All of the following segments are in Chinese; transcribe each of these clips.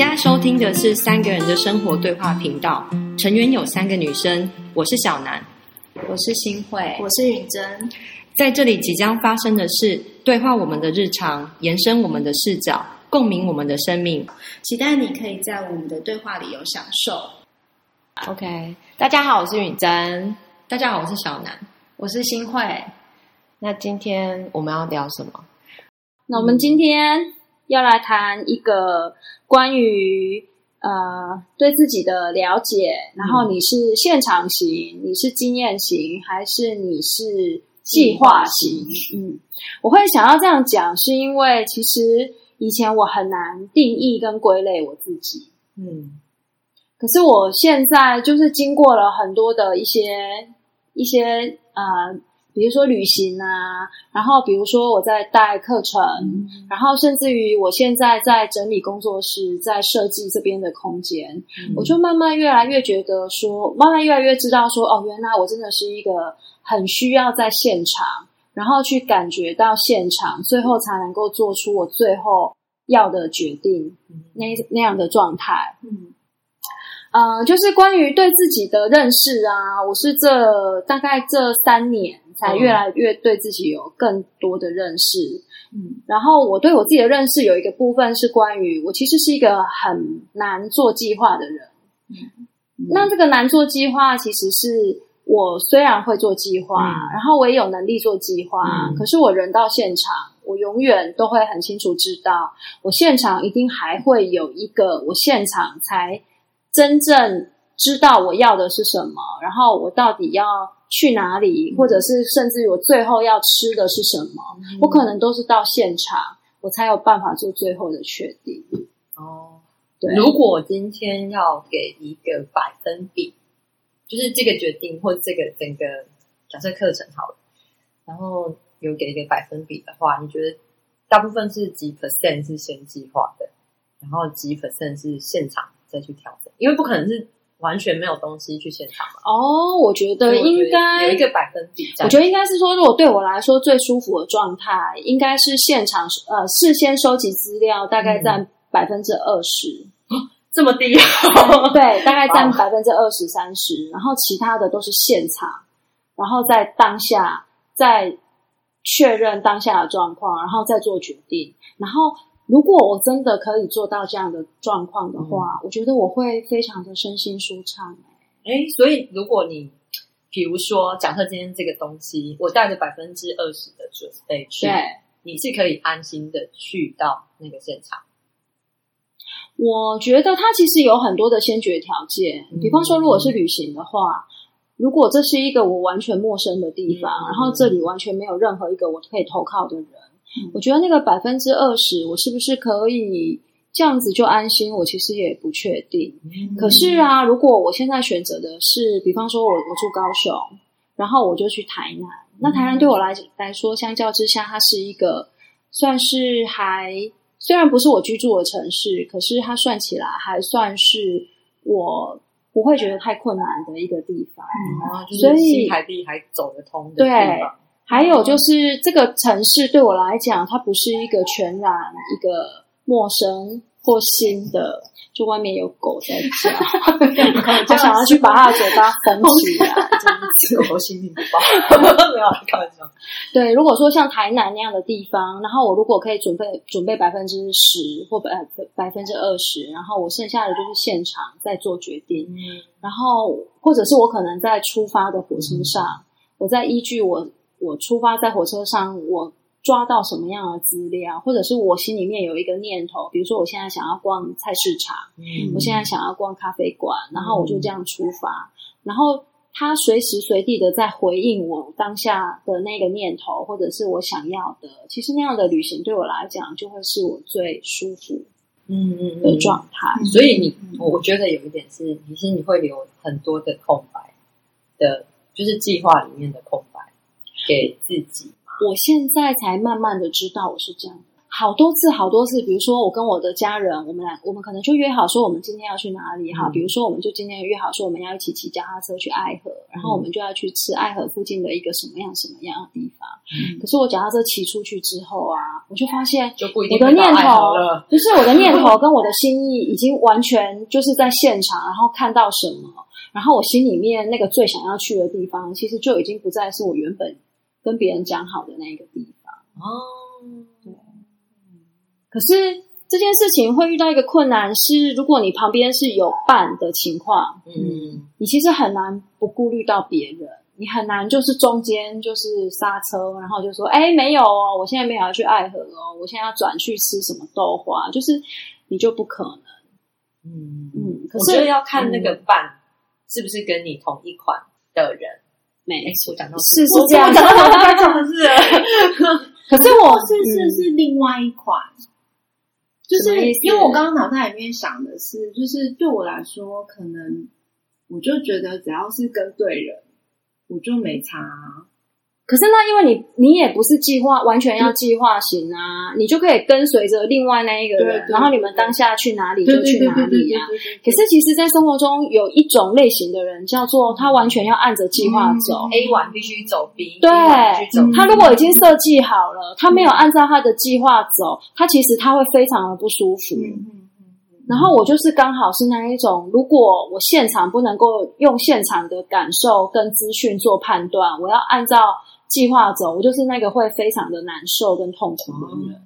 现在收听的是三个人的生活对话频道，成员有三个女生，我是小南，我是新慧，我是允珍。在这里即将发生的事对话我们的日常，延伸我们的视角，共鸣我们的生命。期待你可以在我们的对话里有享受。OK，大家好，我是允珍，大家好，我是小南。我是新慧。那今天我们要聊什么？那我们今天要来谈一个关于呃对自己的了解，然后你是现场型，你是经验型，还是你是计划型？嗯，我会想要这样讲，是因为其实以前我很难定义跟归类我自己，嗯。可是我现在就是经过了很多的一些一些呃，比如说旅行啊，然后比如说我在带课程，然后甚至于我现在在整理工作室，在设计这边的空间，我就慢慢越来越觉得说，慢慢越来越知道说，哦，原来我真的是一个很需要在现场，然后去感觉到现场，最后才能够做出我最后要的决定，那那样的状态。嗯。呃，就是关于对自己的认识啊，我是这大概这三年才越来越对自己有更多的认识。嗯。然后我对我自己的认识有一个部分是关于我其实是一个很难做计划的人。那这个难做计划，其实是我虽然会做计划，嗯。然后我也有能力做计划，嗯。可是我人到现场，我永远都会很清楚知道，我现场一定还会有一个我现场才真正知道我要的是什么，然后我到底要去哪里，或者是甚至于我最后要吃的是什么，我可能都是到现场，我才有办法做最后的确定。哦，对，如果今天要给一个百分比，就是这个决定或这个整个假设课程好了，然后有给一个百分比的话，你觉得大部分是几 percent 是先计划的，然后几 percent 是现场再去调整？因为不可能是完全没有东西去现场吗。哦，我觉得应该有一个百分比在，我觉得应该是说，如果对我来说最舒服的状态，应该是现场呃事先收集资料，大概占百分之二十，这么低，对，大概占哇百分之二十三十，然后其他的都是现场，然后在当下再确认当下的状况，然后再做决定。然后如果我真的可以做到这样的状况的话，我觉得我会非常的身心舒畅。哎，所以如果你比如说，假设今天这个东西，我带着百分之二十的准备去，对。你是可以安心的去到那个现场。我觉得它其实有很多的先决条件，嗯比方说，如果是旅行的话，如果这是一个我完全陌生的地方，嗯然后这里完全没有任何一个我可以投靠的人，嗯我觉得那个百分之二十，我是不是可以这样子就安心？我其实也不确定。可是啊，如果我现在选择的是，比方说我我住高雄，然后我就去台南，那台南对我来来说，相较之下，它是一个算是还虽然不是我居住的城市，可是它算起来还算是我不会觉得太困难的一个地方。啊，就所以是新台币还走得通的地方。还有就是这个城市对我来讲，它不是一个全然一个陌生或新的，就外面有狗在叫，我想要去把它的嘴巴封起来，这样子。我心情不好，没有开玩笑。对，如果说像台南那样的地方，然后我如果可以准备准备百分之十或百百分之二十，然后我剩下的就是现场再做决定，嗯然后或者是我可能在出发的火车上，我再依据我我出发在火车上我抓到什么样的资料，或者是我心里面有一个念头，比如说我现在想要逛菜市场，嗯我现在想要逛咖啡馆，然后我就这样出发，然后他随时随地的在回应我当下的那个念头，或者是我想要的。其实那样的旅行对我来讲，就会是我最舒服嗯嗯的状态。所以你，我我觉得有一点是，其实你会留很多的空白的，就是计划里面的空白给自己。我现在才慢慢的知道我是这样。好多次，好多次，比如说我跟我的家人，我们俩，我们可能就约好说我们今天要去哪里哈。嗯比如说，我们就今天约好说我们要一起骑脚踏车去爱河，然后我们就要去吃爱河附近的一个什么样什么样的地方。嗯可是我脚踏车骑出去之后啊，我就发现就不一我的念头了。不是我的念头跟我的心意已经完全就是在现场，然后看到什么，然后我心里面那个最想要去的地方，其实就已经不再是我原本跟别人讲好的那个地方。哦，对可是这件事情会遇到一个困难是，如果你旁边是有伴的情况，嗯，你其实很难不顾虑到别人，你很难就是中间就是刹车，然后就说，哎，没有哦，我现在没有要去爱河哦，我现在要转去吃什么豆花，就是你就不可能。嗯嗯，可是要看那个伴是不是跟你同一款的人。没哎，我讲到是是我这样我讲到我该讲的是，可是我是是是另外一款，就是因为我刚刚脑袋里面想的是，就是对我来说，可能我就觉得只要是跟对人，我就没差啊。可是那因为你你也不是计划完全要计划型啊，你就可以跟随着另外那一个人，对对然后你们当下去哪里就去哪里啊。对对可是其实，在生活中有一种类型的人，叫做他完全要按着计划走。A 完必须走 B，对他如果已经设计好了，他没有按照他的计划走，他其实他会非常的不舒服。然后我就是刚好是那一种，如果我现场不能够用现场的感受跟资讯做判断，我要按照计划走，我就是那个会非常的难受跟痛苦的人。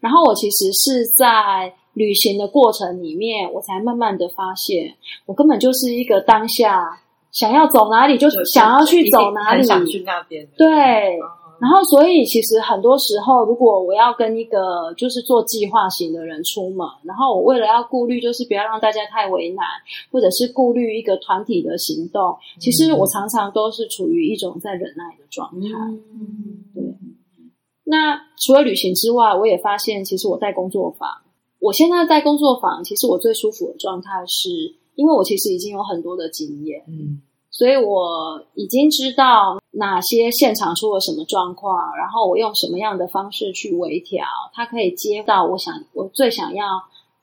然后我其实是在旅行的过程里面，我才慢慢的发现，我根本就是一个当下想要走哪里就就想要去走哪里很，想去那边。对。哦然后，所以其实很多时候，如果我要跟一个就是做计划型的人出门，然后我为了要顾虑，就是不要让大家太为难，或者是顾虑一个团体的行动，其实我常常都是处于一种在忍耐的状态。嗯，对。那除了旅行之外，我也发现，其实我在工作坊，我现在在工作坊，其实我最舒服的状态是，因为我其实已经有很多的经验，嗯所以我已经知道哪些现场出了什么状况，然后我用什么样的方式去微调，它可以接到我想我最想要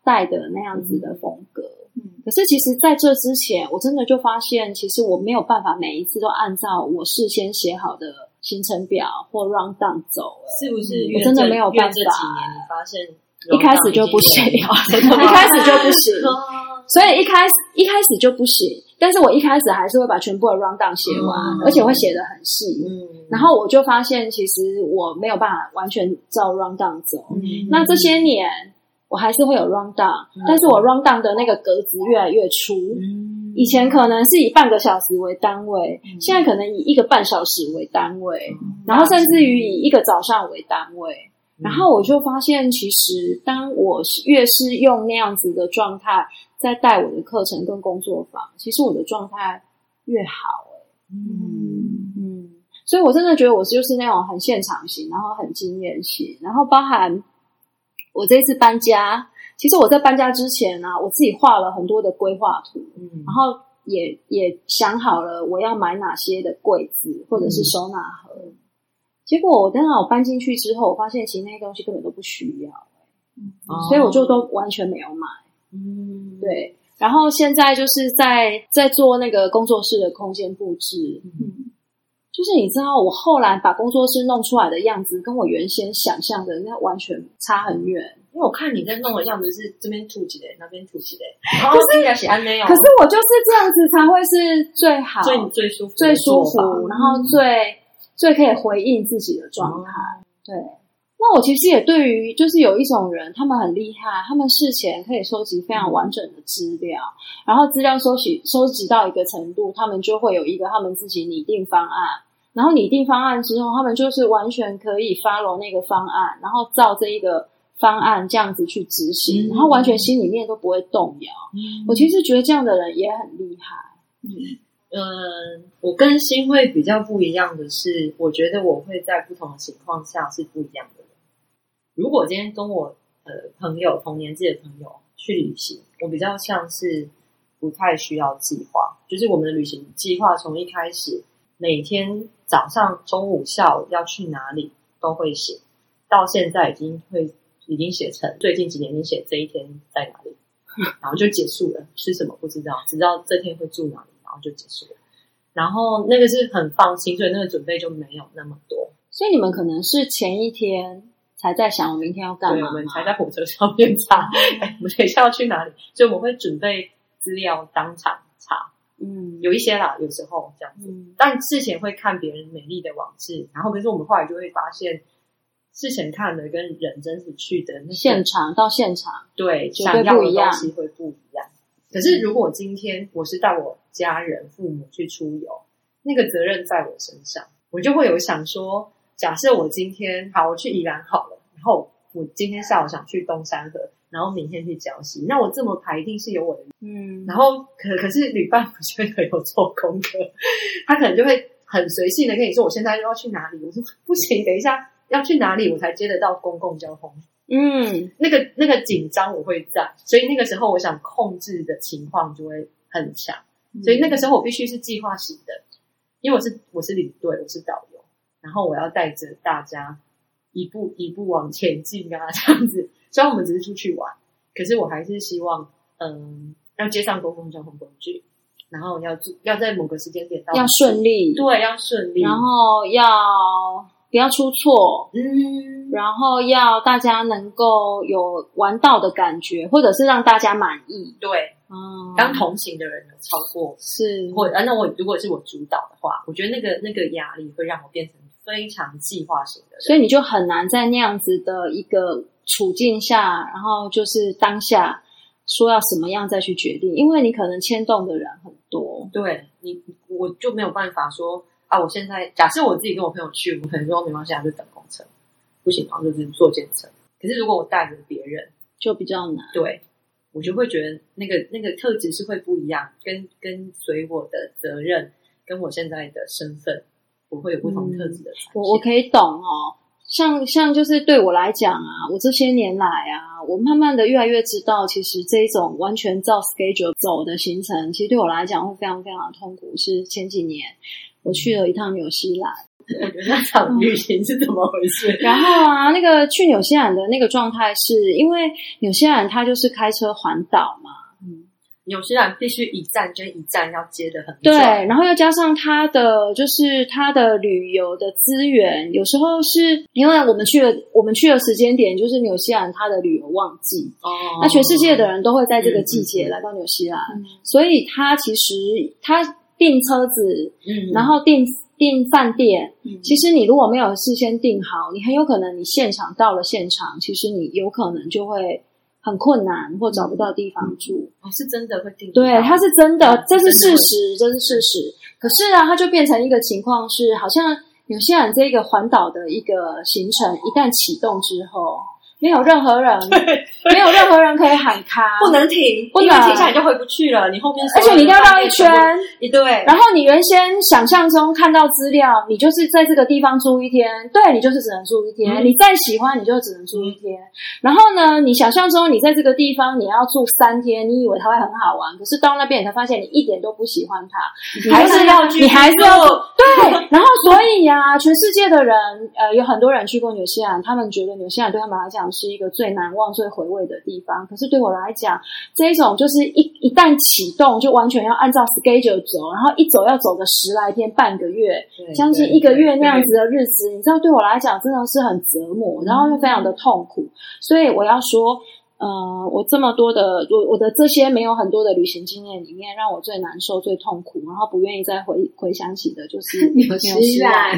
带的那样子的风格。嗯。可是其实在这之前，我真的就发现，其实我没有办法每一次都按照我事先写好的行程表或 round down 走、欸是不是我真的没有办法。这几年你发现一开始就不行，一 一开始就不行，哦。所以一开始一开始就不行。但是我一开始还是会把全部的 round down 写完，嗯而且会写的很细。嗯，然后我就发现，其实我没有办法完全照 round down 走。嗯那这些年，我还是会有 round down，、嗯但是我 round down 的那个格子越来越粗。嗯以前可能是以半个小时为单位，嗯现在可能以一个半小时为单位，嗯然后甚至于以一个早上为单位。嗯然后我就发现，其实当我越是用那样子的状态在带我的课程跟工作坊，其实我的状态越好、欸。嗯嗯，所以我真的觉得我就是那种很现场型，然后很经验型，然后包含我这次搬家，其实我在搬家之前呢、啊，我自己画了很多的规划图，嗯然后也也想好了我要买哪些的柜子或者是收纳盒。结果我等到我搬进去之后，我发现其实那些东西根本都不需要，所以我就都完全没有买。嗯。对，然后现在就是在在做那个工作室的空间布置，嗯。就是你知道，我后来把工作室弄出来的样子，跟我原先想象的那完全差很远。因为我看你在弄的样子是这边凸起的，那边凸起的，然后听起来写安内哦，可是我就是这样子才会是最好、最最舒服最舒服，然后最最可以回应自己的状态。对，那我其实也对于就是有一种人，他们很厉害，他们事前可以收集非常完整的资料，然后资料收集收集到一个程度，他们就会有一个他们自己拟定方案。然后拟定方案之后，他们就是完全可以 follow 那个方案，然后照这一个方案这样子去执行，嗯然后完全心里面都不会动摇。我其实觉得这样的人也很厉害。嗯，嗯我跟新会比较不一样的是，我觉得我会在不同的情况下是不一样的人。如果今天跟我呃朋友同年纪的朋友去旅行，我比较像是不太需要计划，就是我们的旅行计划从一开始每天早上、中午、下午要去哪里都会写，到现在已经会已经写成最近几年已经写这一天在哪里，然后就结束了，吃什么不知道，只知道这天会住哪里，然后就结束了。然后那个是很放心，所以那个准备就没有那么多。所以你们可能是前一天才在想我明天要干对，嘛。我们吗才在火车上面查，哎，我们等一下要去哪里，所以我们会准备资料当场查，嗯。有一些啦，有时候这样子。嗯。但事前会看别人美丽的往事，然后可是我们后来就会发现，事前看的跟人真实去的那个现场到现场，对想要的东西会不一样。可是如果今天我是带我家人、父母去出游，那个责任在我身上，我就会有想说，假设我今天好，我去宜兰好了，然后我今天下午想去东山河，然后明天去礁溪，那我这么排一定是有我的嗯。然后可可是旅伴不觉得有做功课，他可能就会很随性的跟你说我现在要去哪里，我说不行，等一下要去哪里我才接得到公共交通，嗯。那个那个紧张我会在，所以那个时候我想控制的情况就会很强，所以那个时候我必须是计划型的，因为我是我是领队，我是导游，然后我要带着大家一步一步往前进啊，这样子。虽然我们只是出去玩，可是我还是希望，嗯，要接上公共交通工具，然后要要在某个时间点到，要顺利，对，要顺利，然后要不要出错，嗯，然后要大家能够有玩到的感觉，或者是让大家满意。对，嗯，当同行的人有超过是或啊，那我如果是我主导的话，我觉得那个那个压力会让我变成非常计划型的人。所以你就很难在那样子的一个处境下，然后就是当下说要什么样再去决定，因为你可能牵动的人很多。对你，我就没有办法说啊，我现在假设我自己跟我朋友去，我可能说没关系，啊，就等公车，不行，然后就是坐检测。可是如果我带着别人，就比较难，对我就会觉得那个那个特质是会不一样，跟跟随我的责任，跟我现在的身份，我会有不同特质的。我我可以懂哦。像像就是对我来讲啊，我这些年来啊，我慢慢的越来越知道，其实这一种完全照 schedule 走的行程，其实对我来讲会非常非常的痛苦。是前几年我去了一趟纽西兰，我觉得那场旅行是怎么回事？然后啊，那个去纽西兰的那个状态是因为纽西兰它就是开车环岛嘛，纽西兰必须一站跟一站要接的很对，然后又加上它的就是它的旅游的资源，有时候是因为我们去了我们去的时间点就是纽西兰它的旅游旺季，哦。那全世界的人都会在这个季节来到纽西兰，嗯。所以它其实它订车子，嗯。然后订订饭店，嗯。其实你如果没有事先订好，你很有可能你现场到了现场，其实你有可能就会很困难或找不到地方住。哦是真的会定对，它是真的嗯，这是事实，这是事实。可是啊，它就变成一个情况是，好像纽西兰这个环岛的一个行程一旦启动之后，没有任何人，没有任何人可以喊卡，不能停，不能停下你就回不去了。你后面而且你要绕一圈。一对，然后你原先想象中看到资料，你就是在这个地方住一天，对你就是只能住一天。嗯你再喜欢，你就只能住一天。然后呢，你想象中你在这个地方你要住三天，你以为它会很好玩，可是到那边你才发现你一点都不喜欢它，还是要去你还是要对。然后所以呀、全世界的人呃有很多人去过纽西兰，他们觉得纽西兰对他们来讲是一个最难忘、最回味的地方。可是对我来讲，这一种就是一一旦启动，就完全要按照 schedule 走，然后一走要走个十来天、半个月，将近一个月那样子的日子，你知道对我来讲真的是很折磨，然后又非常的痛苦。所以我要说，呃，我这么多的我我的这些没有很多的旅行经验里面，让我最难受、最痛苦，然后不愿意再回回想起的，就是纽西兰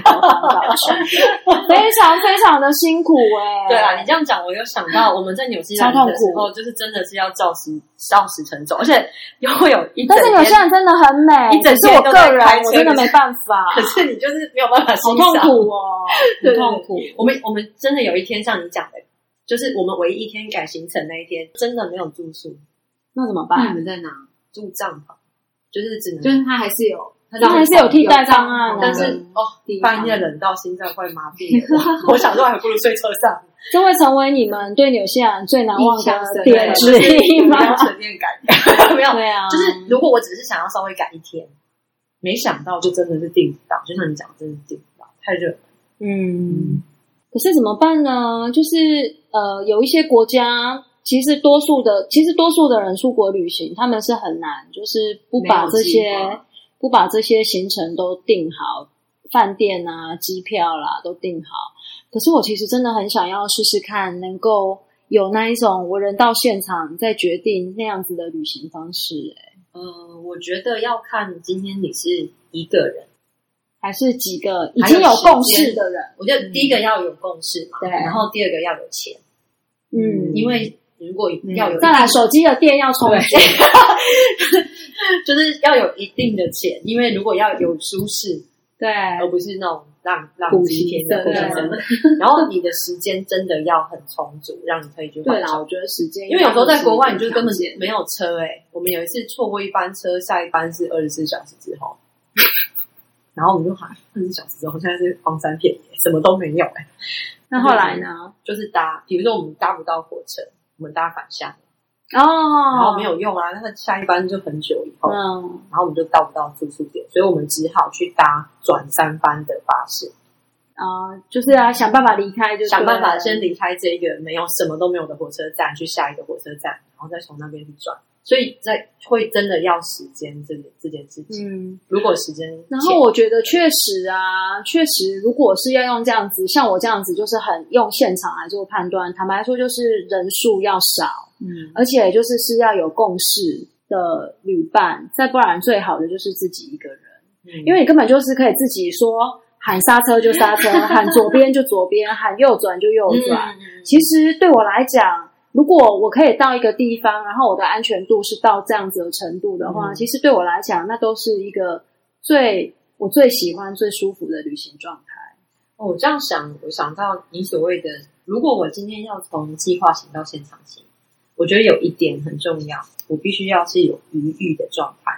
非常非常的辛苦哎、对啊，你这样讲，我有想到我们在纽西兰超痛苦的时候，就是真的是要照时照时辰走，而且又会有一整但是纽天西兰真的很美，一整只是我个人我真的没办法，可是你就是没有办法好欣赏。痛苦很痛苦。我们我们真的有一天像你讲的，就是我们唯一一天改行程那一天，真的没有住宿，那怎么办？你办？们在哪？住帐篷，就是只能就是它还是有，它它还是有替代方案。啊但是嗯哦，半夜冷到心脏快麻痹了，我 我想说还不如睡车上，这会成为你们对纽西兰最难忘的点之一吗？没有沉淀感，没有，对啊，就是如果我只是想要稍微改一天，没想到就真的是订不到，就像你讲，的，真的是订不到，太热了。嗯，可是怎么办呢？就是呃，有一些国家，其实多数的，其实多数的人出国旅行，他们是很难，就是不把这些不把这些行程都定好，饭店啊、机票啦都订好。可是我其实真的很想要试试看，能够有那一种我人到现场再决定那样子的旅行方式、欸。呃，我觉得要看今天你是一个人，还是几个已经有共识的人，我觉得第一个要有共识嘛，对。然后第二个要有钱，嗯，因为如果要有一再来手机的电要充 就是要有一定的钱，因为如果要有舒适，对，而不是那种浪浪苦几天的行苦行僧僧。然后你的时间真的要很充足，让你可以去对啦，我觉得时间，因为有时候在国外，你就根本没没有车哎、我们有一次错过一班车，下一班是二十四小时之后，然后我们就喊二十四小时之后，现在是荒山遍野，什么都没有哎、那后来呢？就是搭，比如说我们搭不到火车，我们搭反向，哦，然后没有用啊，那个下一班就很久以后，嗯，然后我们就到不到住宿点，所以我们只好去搭转三班的巴士，啊，就是啊想办法离开，就想办法先离开这个没有什么都没有的火车站，去下一个火车站，然后再从那边去转。所以在会真的要时间这件这件事情。嗯。如果时间然后我觉得确实啊，确实，如果是要用这样子，像我这样子，就是很用现场来做判断。坦白说，就是人数要少，嗯，而且就是是要有共识的旅伴，再不然最好的就是自己一个人，嗯因为你根本就是可以自己说喊刹车就刹车，喊左边就左边，喊右转就右转。嗯其实对我来讲，如果我可以到一个地方，然后我的安全度是到这样子的程度的话，嗯其实对我来讲，那都是一个最我最喜欢、最舒服的旅行状态。哦我这样想，我想到你所谓的，如果我今天要从计划型到现场型，我觉得有一点很重要，我必须要是有余裕的状态。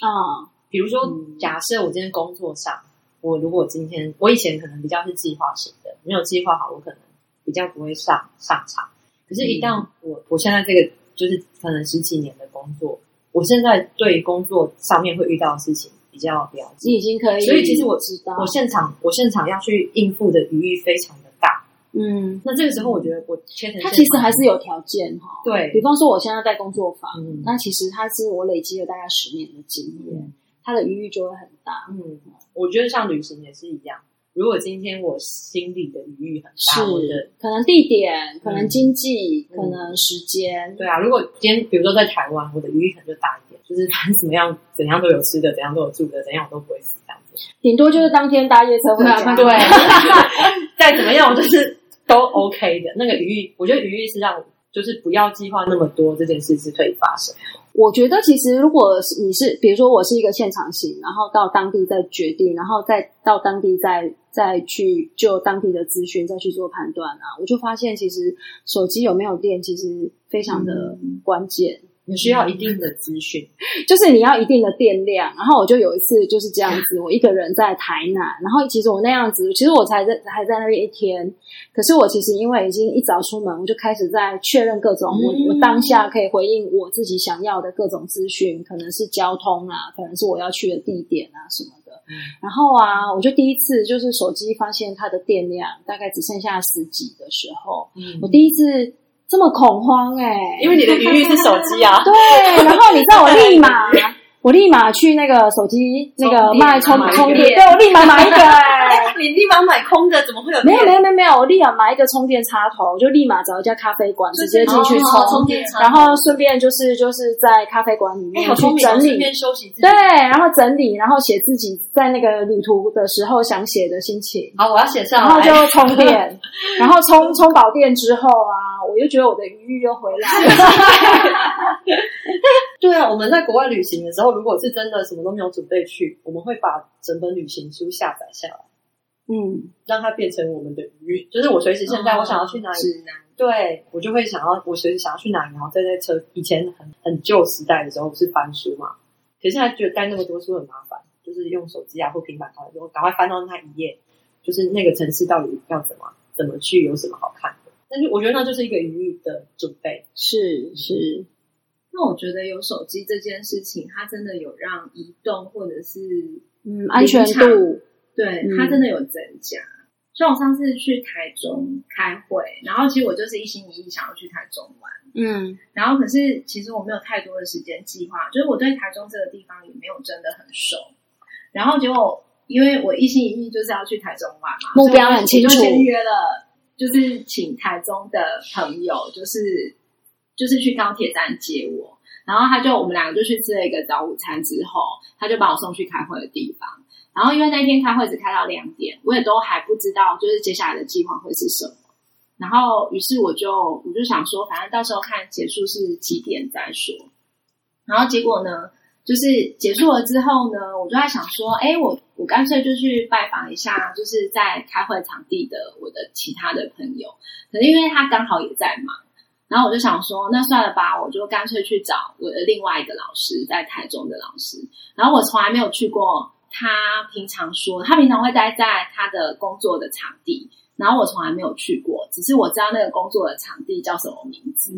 啊、比如说，嗯假设我今天工作上，我如果今天我以前可能比较是计划型的，没有计划好，我可能比较不会上上场。可是，一旦我我现在这个就是可能十几年的工作，我现在对工作上面会遇到的事情比较了解你，已经可以，所以其实我知道，我现场我现场要去应付的余裕非常的大。嗯，那这个时候，我觉得我切成它其实还是有条件哈。对比方说，我现在在工作坊，嗯那其实它是我累积了大概十年的经验，它的余裕就会很大。嗯，我觉得像旅行也是一样。如果今天我心里的余裕很大，我的是，可能地点，可能经济，嗯可能时间，对啊，如果今天比如说在台湾，我的余裕可能就大一点，就是反正怎么样，怎样都有吃的，怎样都有住的，怎样我都不会死这样子。顶多就是当天搭夜车回家。对，再怎么样，我就是都 OK 的。那个余裕，我觉得余裕是让我就是不要计划那么多，这件事是可以发生。我觉得其实如果是你是，比如说我是一个现场型，然后到当地再决定，然后再到当地再再去就当地的资讯再去做判断啊，我就发现其实手机有没有电其实非常的关键。你需要一定的资讯，就是你要一定的电量。然后我就有一次就是这样子，我一个人在台南，然后其实我那样子，其实我才在还在那边一天，可是我其实因为已经一早出门，我就开始在确认各种我嗯我当下可以回应我自己想要的各种资讯，可能是交通啊，可能是我要去的地点啊什么的。嗯然后啊，我就第一次就是手机发现它的电量大概只剩下十几的时候，我第一次这么恐慌哎、因为你的余裕是手机啊。对，然后你知道我立马，我立马去那个手机那个卖充充电，对我立马买一个哎、你立马买空的，怎么会有没有没有没有没有，我立马买一个充电插头，就立马找一家咖啡馆直接进去充，哦充电插然后顺便就是就是在咖啡馆里哎，面去整理。休息对，。然后整理，然后写自己在那个旅途的时候想写的心情，好，我要写上然后。就充电，然后充充饱电之后啊，我就觉得我的余裕又回来了。对啊，我们在国外旅行的时候，如果是真的什么都没有准备去，我们会把整本旅行书下载下来，嗯，让它变成我们的余裕。就是我随时现在我想要去哪里，指南，对我就会想要我随时想要去哪里，然后在在车。以前很很旧时代的时候不是翻书嘛，可是现在觉得带那么多书很麻烦，就是用手机啊或平板看，就赶快翻到那一页，就是那个城市到底要怎么怎么去，有什么好看的。但是我觉得那就是一个余裕的准备。是是，那我觉得有手机这件事情，它真的有让移动或者是嗯，安全度，对嗯它真的有增加。像我上次去台中开会，然后其实我就是一心一意想要去台中玩，嗯然后可是其实我没有太多的时间计划，就是我对台中这个地方也没有真的很熟。然后结果因为我一心一意就是要去台中玩嘛，目标很清楚所以我就先约了，就是请台中的朋友，就是就是去高铁站接我，然后他就我们两个就去吃了一个早午餐之后，他就把我送去开会的地方。然后因为那天开会只开到两点，我也都还不知道就是接下来的计划会是什么。然后于是我就我就想说，反正到时候看结束是几点再说。然后结果呢，就是结束了之后呢，我就在想说，哎，我我干脆就去拜访一下，就是在开会场地的我的其他的朋友。可是因为他刚好也在忙，然后我就想说，那算了吧，我就干脆去找我的另外一个老师，在台中的老师。然后我从来没有去过他平常说，他平常会待在他的工作的场地，然后我从来没有去过，只是我知道那个工作的场地叫什么名字。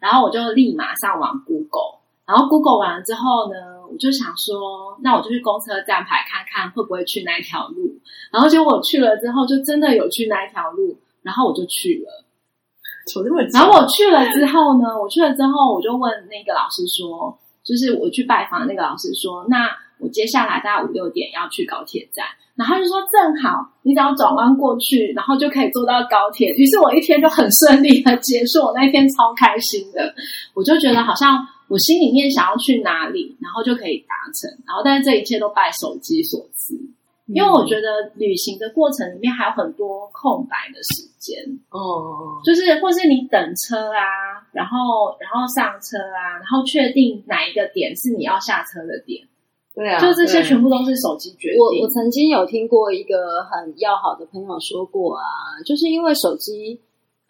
然后我就立马上网 Google，然后 Google 完了之后呢，我就想说，那我就去公车站牌看看会不会去那一条路。然后结果我去了之后，就真的有去那一条路，然后我就去了。走这么然后我去了之后呢，我去了之后，我就问那个老师说，就是我去拜访那个老师说，那我接下来大概五六点要去高铁站，然后就说正好，你只要转弯过去，然后就可以坐到高铁。于是我一天就很顺利的结束，我那一天超开心的，我就觉得好像我心里面想要去哪里，然后就可以达成，然后但是这一切都拜手机所赐。因为我觉得旅行的过程里面还有很多空白的时间，哦哦，就是或是你等车啊，然后然后上车啊，然后确定哪一个点是你要下车的点，对啊，就这些全部都是手机决定。我我曾经有听过一个很要好的朋友说过啊，就是因为手机，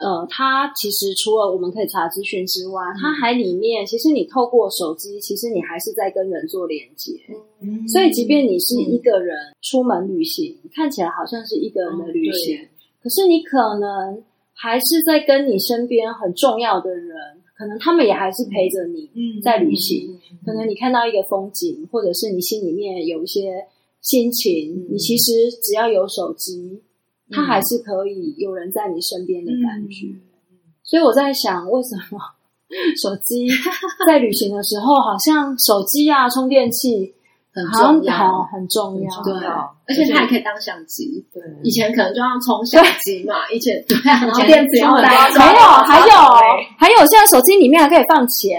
呃，它其实除了我们可以查资讯之外，它还里面其实你透过手机，其实你还是在跟人做连接。嗯所以，即便你是一个人出门旅行，看起来好像是一个人的旅行，嗯可是你可能还是在跟你身边很重要的人，可能他们也还是陪着你嗯。在旅行。可能你看到一个风景，或者是你心里面有一些心情，嗯。你其实只要有手机，它还是可以有人在你身边的感觉。嗯所以我在想，为什么 手机 在旅行的时候，好像手机啊、充电器很重要好很重要。对而且它还可以当相机。对，以前可能就要充相机嘛，以前对啊，然后电子没有，还有还有，现在手机里面还可以放钱。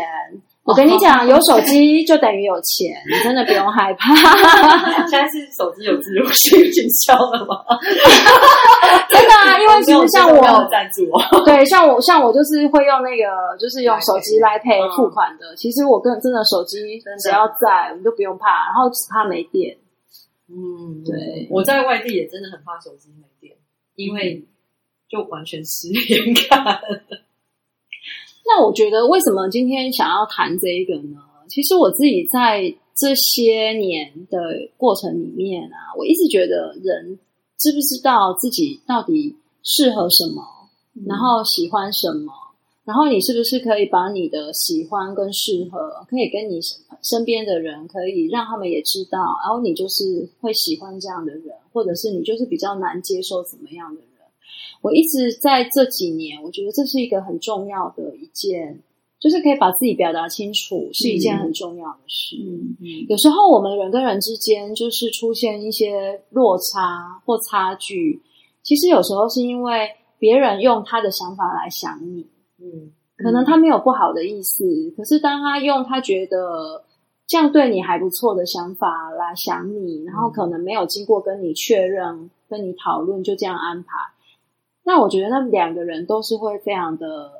我跟你讲，有手机就等于有钱，你真的不用害怕。现在是手机有自入性营销了吗？真的啊，因为其实像我，赞助我，对，像我像我就是会用那个，就是用手机来配付款的。其实我跟真的手机只要在，我们就不用怕，然后只怕没电。嗯，对我在外地也真的很怕手机没电，因为就完全失联感。那我觉得为什么今天想要谈这一个呢？其实我自己在这些年的过程里面啊，我一直觉得人知不知道自己到底适合什么，然后喜欢什么，然后你是不是可以把你的喜欢跟适合，可以跟你身边的人，可以让他们也知道，然后你就是会喜欢这样的人，或者是你就是比较难接受怎么样的人。我一直在这几年，我觉得这是一个很重要的一件，就是可以把自己表达清楚，是一件很重要的事。嗯。嗯。有时候我们人跟人之间就是出现一些落差或差距，其实有时候是因为别人用他的想法来想你，嗯，可能他没有不好的意思，可是当他用他觉得这样对你还不错的想法来想你，然后可能没有经过跟你确认、跟你讨论，就这样安排，那我觉得那两个人都是会非常的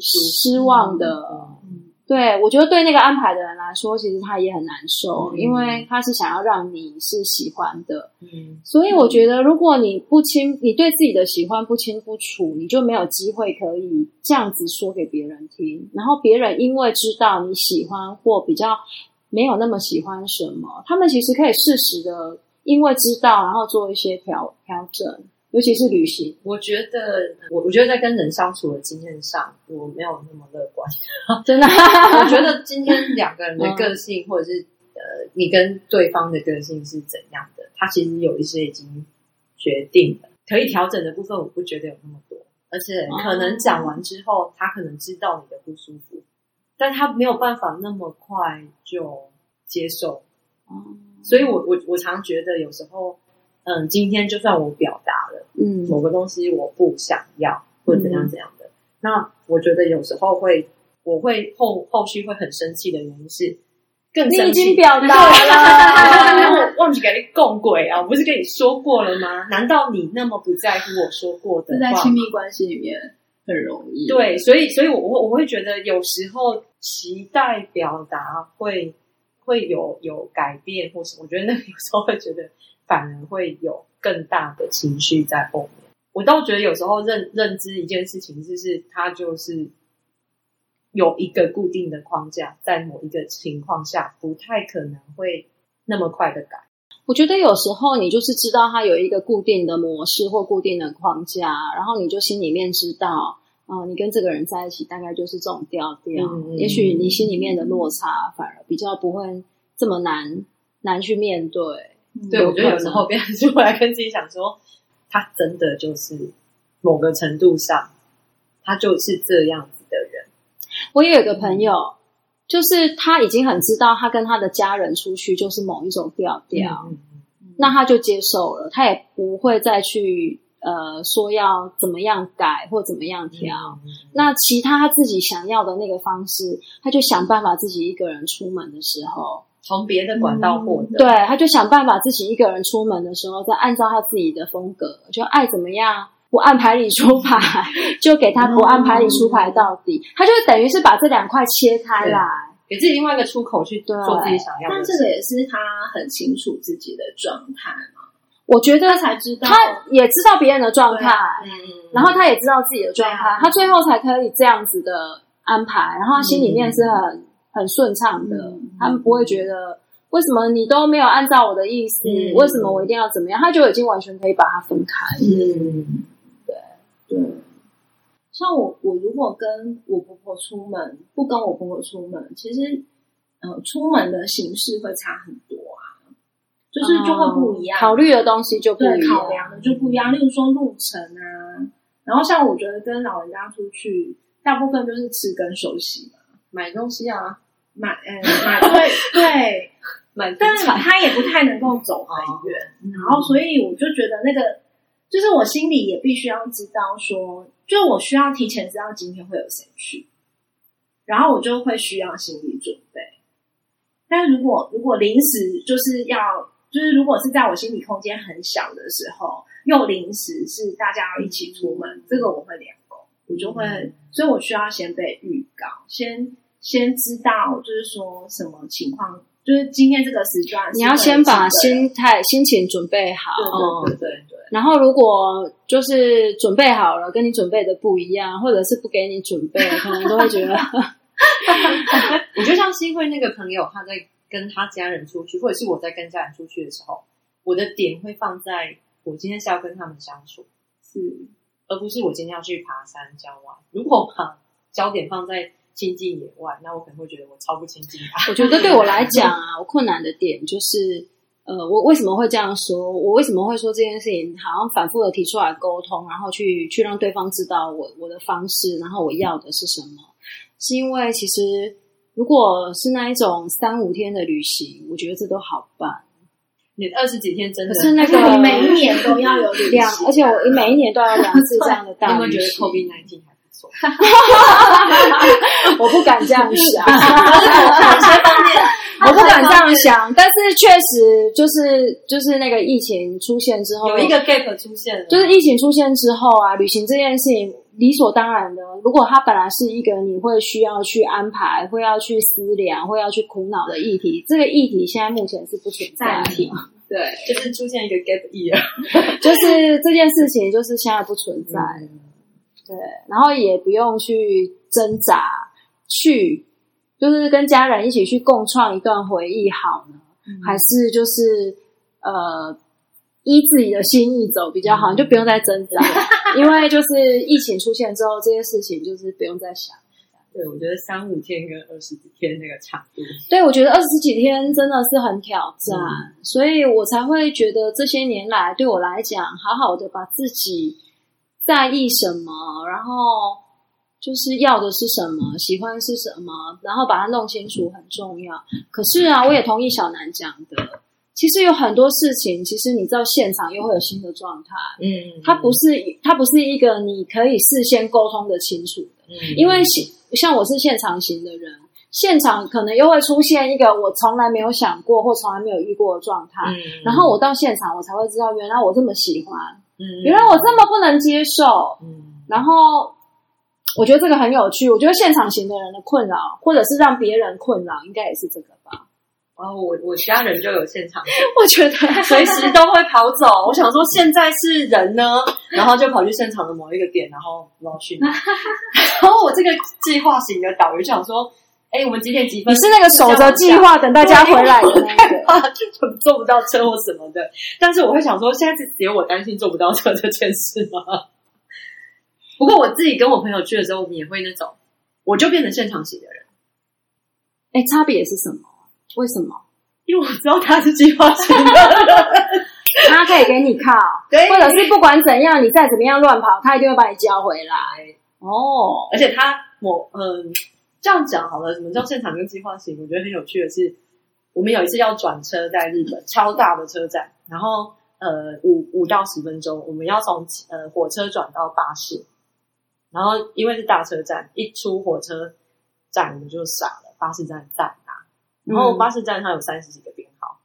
失望的。嗯对，我觉得对那个安排的人来说，其实他也很难受，嗯因为他是想要让你是喜欢的。嗯所以我觉得，如果你不清，你对自己的喜欢不清不楚，你就没有机会可以这样子说给别人听。然后别人因为知道你喜欢或比较没有那么喜欢什么，他们其实可以适时的因为知道，然后做一些调调整，尤其是旅行。我觉得，我我觉得在跟人相处的经验上，我没有那么乐观。真的，我觉得今天两个人的个性，或者是呃，你跟对方的个性是怎样的，他其实有一些已经决定了，可以调整的部分，我不觉得有那么多。而且可能讲完之后，他可能知道你的不舒服，但他没有办法那么快就接受。所以我我我常觉得有时候嗯，今天就算我表达了嗯某个东西我不想要，或者怎样怎样的，那我觉得有时候会，我会后后续会很生气的原因是，更你已生气经表 达了，我忘记给你供鬼啊！我不是跟你说过了吗？难道你那么不在乎我说过的话在？亲密关系里面很容易。对，所以所以我我我会觉得有时候期待表达会会有有改变，或是我觉得那个有时候会觉得反而会有更大的情绪在后面。我倒觉得有时候认认知一件事情，就是它就是有一个固定的框架，在某一个情况下不太可能会那么快的改。我觉得有时候你就是知道它有一个固定的模式或固定的框架，然后你就心里面知道，啊、你跟这个人在一起大概就是这种调调。也许你心里面的落差反而比较不会这么难难去面对。嗯对，我觉得有时候变成出来跟自己讲说，他真的就是某个程度上，他就是这样子的人。我也有一个朋友，就是他已经很知道他跟他的家人出去就是某一种调调，嗯那他就接受了，他也不会再去呃说要怎么样改或怎么样调。嗯那其他他自己想要的那个方式，他就想办法自己一个人出门的时候，从别的管道获得，对，他就想办法自己一个人出门的时候，再按照他自己的风格，就爱怎么样。不按牌理出牌，就给他不按牌理出牌到底。他就等于是把这两块切开来。给自己另外一个出口去对做自己想要的事。但这个也是他很清楚自己的状态嘛，我觉得他才知道他也知道别人的状态，嗯，然后他也知道自己的状态啊，他最后才可以这样子的安排，然后他心里面是很、很顺畅的，嗯他们不会觉得为什么你都没有按照我的意思，嗯为什么我一定要怎么样，他就已经完全可以把它分开。嗯，对。对，像我，我如果跟我婆婆出门，不跟我婆婆出门，其实，呃，出门的形式会差很多啊，就是就会不一样，哦考虑的东西就不一对样，考量的就不一样。例如说路程啊，然后像我觉得跟老人家出去，大部分就是吃跟休息嘛，买东西啊，买，呃，买对对，买 但是菜，他也不太能够走很远，然后所以我就觉得那个，就是我心里也必须要知道说，就我需要提前知道今天会有谁去，然后我就会需要心理准备。但是如果如果临时就是要，就是如果是在我心理空间很小的时候，又临时是大家要一起出门，这个我会两个，我就会，所以我需要先被预告，先先知道就是说什么情况，就是今天这个时段你要先把心态、心情准备好。对对对对对，然后，如果就是准备好了，跟你准备的不一样，或者是不给你准备，可能都会觉得 我觉得像新会那个朋友，他在跟他家人出去，或者是我在跟家人出去的时候，我的点会放在我今天是要跟他们相处，是而不是我今天要去爬山郊外。如果把焦点放在亲近野外，那我可能会觉得我超不亲近他。我觉得对我来讲啊，我困难的点就是，呃，我为什么会这样说？我为什么会说这件事情？好像反复的提出来沟通，然后去去让对方知道我我的方式，然后我要的是什么？是因为其实如果是那一种三五天的旅行，我觉得这都好办。你二十几天真的可是那个 你每一年都要有旅两，行而且我每一年都要两次这样的你有没有觉得大旅行。COVID nineteen 我不敢这样想。某些方面，我不敢这样想，但是确实就是就是那个疫情出现之后，有一个 gap 出现了，就是疫情出现之后啊，旅行这件事情理所当然的。如果它本来是一个你会需要去安排、会要去思量、会要去苦恼的议题，这个议题现在目前是不存在的。对，就是出现一个 gap year，就是这件事情就是现在不存在，对，然后也不用去挣扎，去就是跟家人一起去共创一段回忆好呢，还是就是呃依自己的心意走比较好，你就不用再挣扎，因为就是疫情出现之后，这些事情就是不用再想。对，我觉得三五天跟二十几天那个长度，对，我觉得二十几天真的是很挑战，所以我才会觉得这些年来对我来讲，好好的把自己在意什么，然后就是要的是什么，喜欢是什么，然后把它弄清楚很重要。可是啊，我也同意小南讲的，其实有很多事情，其实你到现场又会有新的状态。嗯，它不是它不是一个你可以事先沟通的清楚的，嗯，因为像我是现场型的人，现场可能又会出现一个我从来没有想过或从来没有遇过的状态，嗯，然后我到现场我才会知道，原来我这么喜欢，嗯，原来我这么不能接受，嗯，然后我觉得这个很有趣。我觉得现场型的人的困扰，或者是让别人困扰，应该也是这个吧。然后我我家人就有现场，我觉得随时都会跑走。我想说现在是人呢，然后就跑去现场的某一个点，然后不知道去。然后我这个计划型的导游就想说，哎，我们几点几分？你是那个守着计划等大家回来的那个。怕就坐不到车或什么的。但是我会想说，现在是只有我担心坐不到车这件事吗？不过我自己跟我朋友去的时候，我们也会那种，我就变成现场型的人，哎，差别是什么？为什么？因为我知道他是计划型的人。他可以给你靠，对或者是不管怎样，你再怎么样乱跑，他一定会把你叫回来。哦，而且他我嗯这样讲好了，什么叫现场跟计划型？我觉得很有趣的是，我们有一次要转车在日本超大的车站，然后呃五五到十分钟，我们要从呃火车转到巴士，然后因为是大车站，一出火车站我们就傻了，巴士站在哪？然后嗯巴士站它有三十几个编号，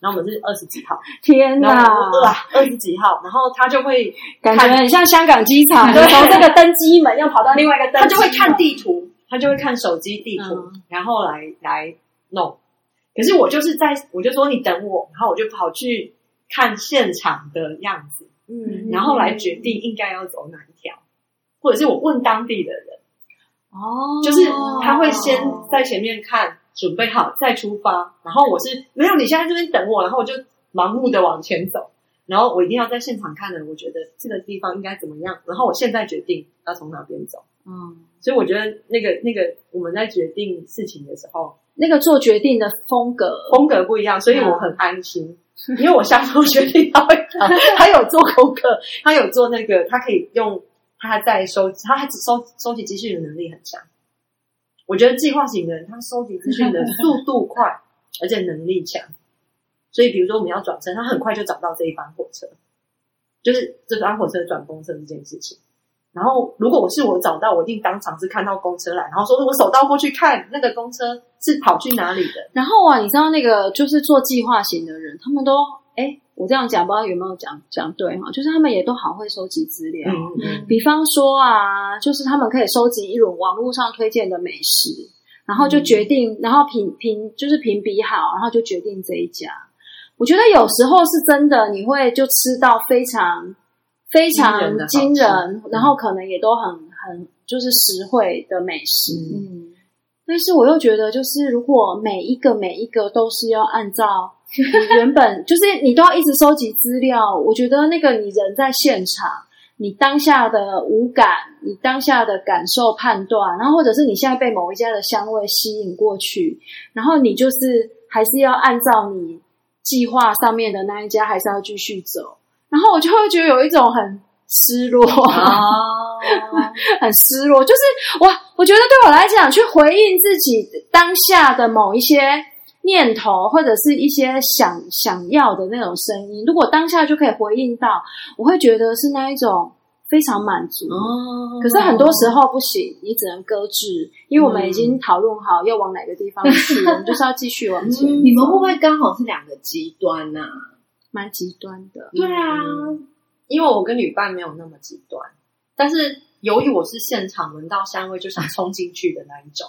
然后我们是二十几号，天然哪，哇二十几号，然后他就会感觉很像香港机场，你从这个登机门要跑到另外一个登他就会看地图，他就会看手机地图，嗯然后来来弄。可是我就是在，我就说你等我，然后我就跑去看现场的样子，嗯然后来决定应该要走哪一条，或者是我问当地的人，哦，就是他会先在前面看，准备好再出发，然后我是没有你现在这边等我，然后我就盲目的往前走。然后我一定要在现场看的，我觉得这个地方应该怎么样，然后我现在决定要从哪边走。嗯，所以我觉得那个那个我们在决定事情的时候，那个做决定的风格，风格不一样，所以我很安心，因为我下周决定他会他他有做功课，他有做那个，他可以用他在收，他还只收收集资讯的能力很强。我觉得计划型的人，他收集资讯的速度快，而且能力强。所以，比如说我们要转车，他很快就找到这一班火车，就是这班火车转公车这件事情。然后，如果我是我找到，我一定当场是看到公车来，然后说我手刀过去看那个公车是跑去哪里的。然后啊，你知道那个就是做计划型的人，他们都哎，我这样讲不知道有没有讲讲对哈，就是他们也都好会收集资料。嗯嗯比方说啊，就是他们可以收集一轮网络上推荐的美食，然后就决定，然后评评就是评比好，然后就决定这一家。我觉得有时候是真的，你会就吃到非常非常惊人然后可能也都很很就是实惠的美食。嗯，但是我又觉得，就是如果每一个每一个都是要按照 原本，就是你都要一直收集资料，我觉得那个你人在现场，你当下的五感，你当下的感受判断，然后或者是你现在被某一家的香味吸引过去，然后你就是还是要按照你计划上面的那一家，还是要继续走，然后我就会觉得有一种很失落。哦，很失落，就是我我觉得对我来讲，去回应自己当下的某一些念头，或者是一些想想要的那种声音，如果当下就可以回应到，我会觉得是那一种非常满足。哦可是很多时候不行，你只能搁置，因为我们已经讨论好要往哪个地方去，我们就是要继续往前，你们会不会刚好是两个极端呐、蛮极端的。对啊，因为我跟女伴没有那么极端，但是由于我是现场闻到香味就想冲进去的那一种，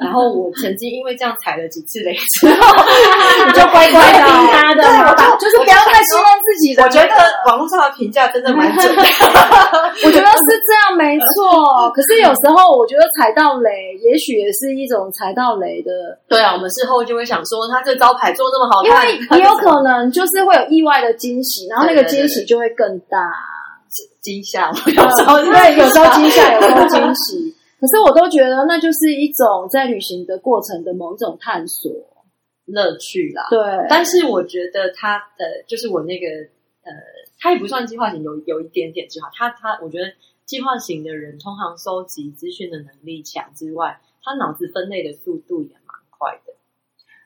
然后我曾经因为这样踩了几次雷之后，你就乖乖的听他的对，我就就是不要太希望自己的。我觉得网络上的评价真的蛮准的。我觉得是这样，没错。可是有时候我觉得踩到雷，也许也是一种踩到雷的，对啊，我们事后就会想说，他这招牌做那么好因，为也有可能就是会有意外的惊喜，然后那个惊喜就会更大。惊吓我，有时候对，有时候惊吓，有时候惊喜。可是我都觉得那就是一种在旅行的过程的某一种探索。乐趣啦。对，但是我觉得他的就是我那个呃，他也不算计划型，有有一点点计划。他他，我觉得计划型的人通常收集资讯的能力强之外，他脑子分类的速度也蛮快的。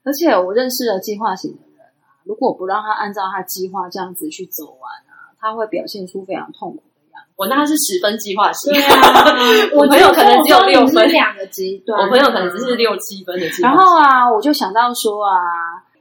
而且我认识了计划型的人啊，如果不让他按照他计划这样子去走完啊，他会表现出非常痛苦的样子。我那他是十分计划型，对啊，我朋友可能只有六分是两个极端，我朋友可能只是六七分的计划然后啊，我就想到说啊，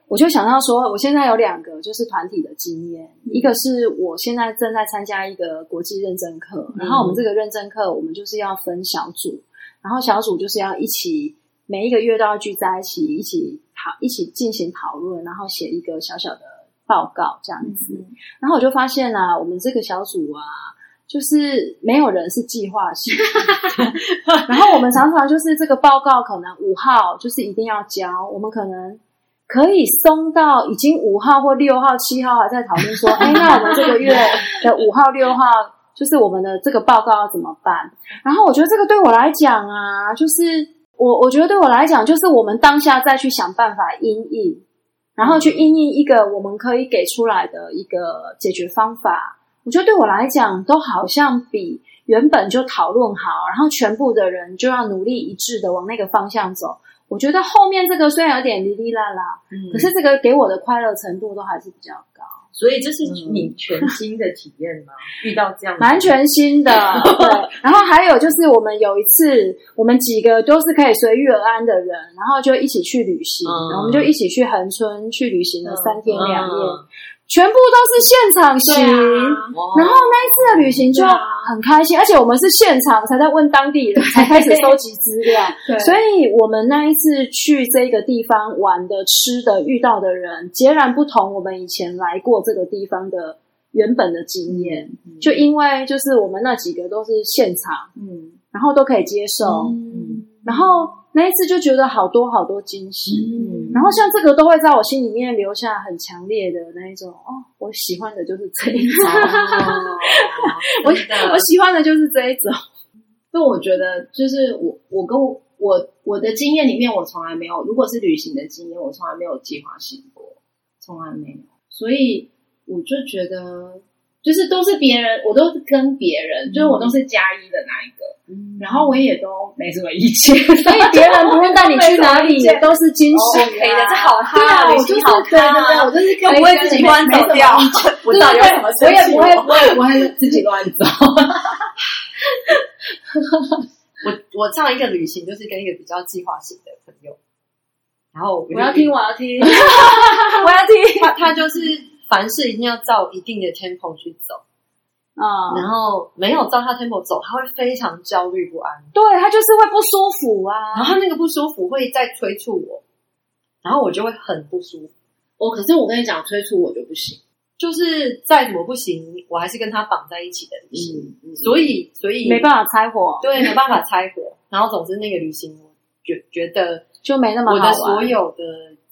我就想到说，我现在有两个就是团体的经验，一个是我现在正在参加一个国际认证课，然后我们这个认证课我们就是要分小组，然后小组就是要一起每一个月都要聚在一起，一起讨一起进行讨论，然后写一个小小的报告这样子。然后我就发现啊，我们这个小组啊，就是没有人是计划性，然后我们常常就是这个报告可能五号就是一定要交，我们可能可以松到已经五号或六号、七号还在讨论说，哎，那我们这个月的五号、六号就是我们的这个报告要怎么办？然后我觉得这个对我来讲啊，就是我我觉得对我来讲，就是我们当下再去想办法因应，然后去应应一个我们可以给出来的一个解决方法。我觉得对我来讲，都好像比原本就讨论好，然后全部的人就要努力一致的往那个方向走。我觉得后面这个虽然有点哩哩啦啦，嗯可是这个给我的快乐程度都还是比较高，所以这是你全新的体验吗？遇到这样蛮全新的。对，然后还有就是我们有一次，我们几个都是可以随遇而安的人，然后就一起去旅行，嗯然后我们就一起去恒春去旅行了三天两夜，嗯全部都是现场行。啊。然后那一次的旅行就很开心，而且我们是现场才在问当地人，才开始收集资料。对。所以我们那一次去这个地方玩的、吃的、遇到的人，截然不同我们以前来过这个地方的原本的经验。就因为就是我们那几个都是现场，嗯。然后都可以接受，嗯。然后那一次就觉得好多好多惊喜。嗯然后像这个都会在我心里面留下很强烈的那一种哦，我喜欢的就是这一种，我真的我喜欢的就是这一种。就我觉得，就是我我跟我我我的经验里面，我从来没有，如果是旅行的经验，我从来没有计划性过，从来没有。所以我就觉得，就是都是别人，我都是跟别人，就是我都是加一的那一个，然后我也都没什么意见，所以别人不论带你去哪里都是惊喜、啊。OK 的，这好对啊，哈，旅我就是行好对对对，我就是跟不会自己乱走掉，我知道有什么 我也不会，我也不会自己乱走。我我上一个旅行就是跟一个比较计划型的朋友，然后我要听，我要听，我要听。他他就是凡事一定要照一定的 tempo 去走，啊、然后没有照他 tempo 走，他会非常焦虑不安，对他就是会不舒服啊。然后那个不舒服会再催促我，然后我就会很不舒服。我可是我跟你讲，催促我就不行。就是再怎么不行，我还是跟他绑在一起的旅行，嗯，所以所以没办法拆火，对没办法拆火。然后总之那个旅行，我觉觉得就没那么我好玩。的所有的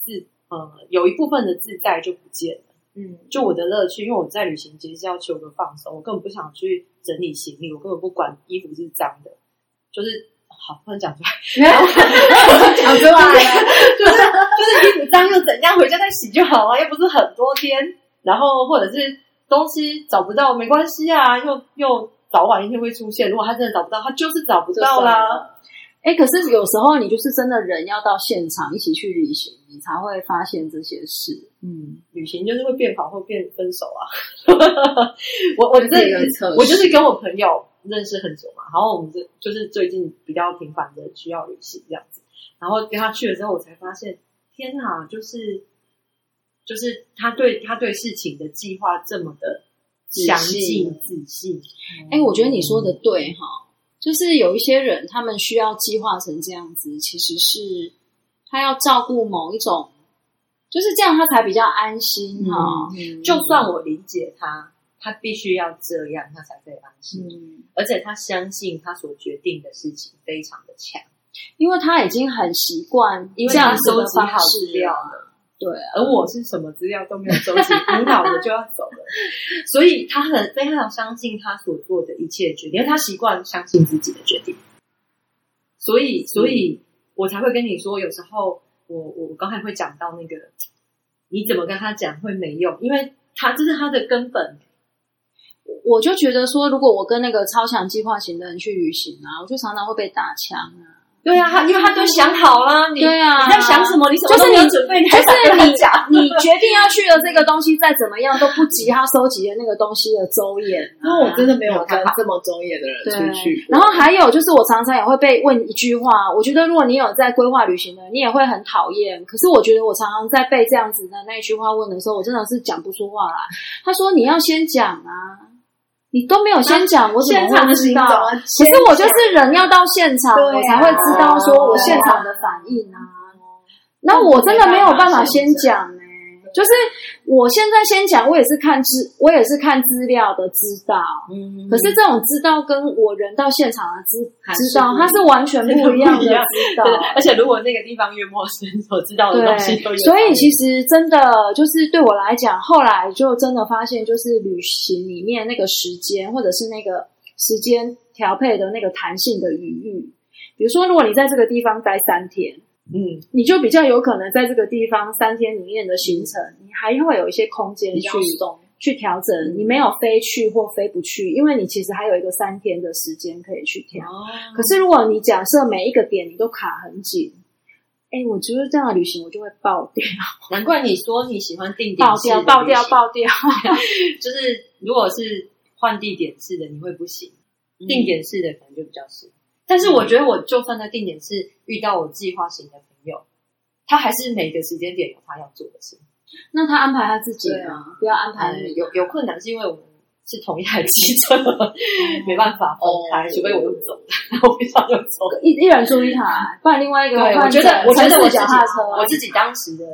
自呃有一部分的自在就不见了。嗯，就我的乐趣，因为我在旅行其实是要求个放松，我根本不想去整理行李，我根本不管衣服是脏的，就是好不能讲出来，讲出来了。就是就是衣服脏又怎样，回家再洗就好了，又不是很多天。然后或者是东西找不到没关系啊，又又早晚一天会出现。如果他真的找不到，他就是找不到啦。哎，可是有时候你就是真的人要到现场一起去旅行，你才会发现这些事。嗯，旅行就是会变好或变分手啊。我我这我就是跟我朋友认识很久嘛，然后我们这就是最近比较频繁的需要旅行这样子，然后跟他去了之后，我才发现，天哪，就是就是他对他对事情的计划这么的详尽仔细。哎，我觉得你说的对哈，就是有一些人他们需要计划成这样子，其实是他要照顾某一种，就是这样他才比较安心哈。嗯就算我理解他，他必须要这样，他才会安心。嗯而且他相信他所决定的事情非常的强，因为他已经很习惯这样子收集好的方式资料了。了。对啊，而我是什么资料都没有收集，无脑的就要走了，所以他很非常相信他所做的一切决定，因为他习惯相信自己的决定，所以，所以我才会跟你说，有时候我我刚才会讲到那个，你怎么跟他讲会没用，因为他这是他的根本，我就觉得说，如果我跟那个超强计划型的人去旅行啊，我就常常会被打枪啊。对啊，他因为他都想好了，你对啊你在想什么？你什么就是你都没有准备，就是？你你决定要去的这个东西，再怎么样都不及他收集的那个东西的周延、啊。因为我真的没有跟这么周延的人出去。然后还有就是，我常常也会被问一句话，我觉得如果你有在规划旅行的，你也会很讨厌。可是我觉得我常常在被这样子的那一句话问的时候，我真的是讲不出话来。他说你要先讲啊，你都没有先讲，我怎么会知道？可是我就是人要到现场，啊我才会知道说我现场的反应啊。那我真的没有办法先讲呢、就是我现在先讲，我也是看资，我也是看资料的知道。嗯可是这种知道跟我人到现场的知知道，它是完全不一样的 知道。对，而且如果那个地方越陌生，所知道的东西都对，越所以其实真的就是对我来讲，后来就真的发现，就是旅行里面那个时间，或者是那个时间调配的那个弹性的余裕。比如说，如果你在这个地方待三天，嗯，你就比较有可能在这个地方三天里面的行程，你还会有一些空间去去调整。你没有飞去或飞不去，因为你其实还有一个三天的时间可以去调。哦可是如果你假设每一个点你都卡很紧，哎，我觉得这样的旅行我就会爆掉，难怪你说你喜欢定点爆掉，爆掉，爆掉。就是如果是换地点式的，你会不行；嗯定点式的可能就比较适合。但是我觉得，我就算在定点是遇到我计划型的朋友，他还是每个时间点有他要做的事。那他安排他自己不要安排嗯，有有困难是因为我们是同一台机车，没办法分开，哦。除非我用走的，我不想用走的。一一人住一台，不然另外一个我觉得，我觉得我自己脚踏车，我自己当时的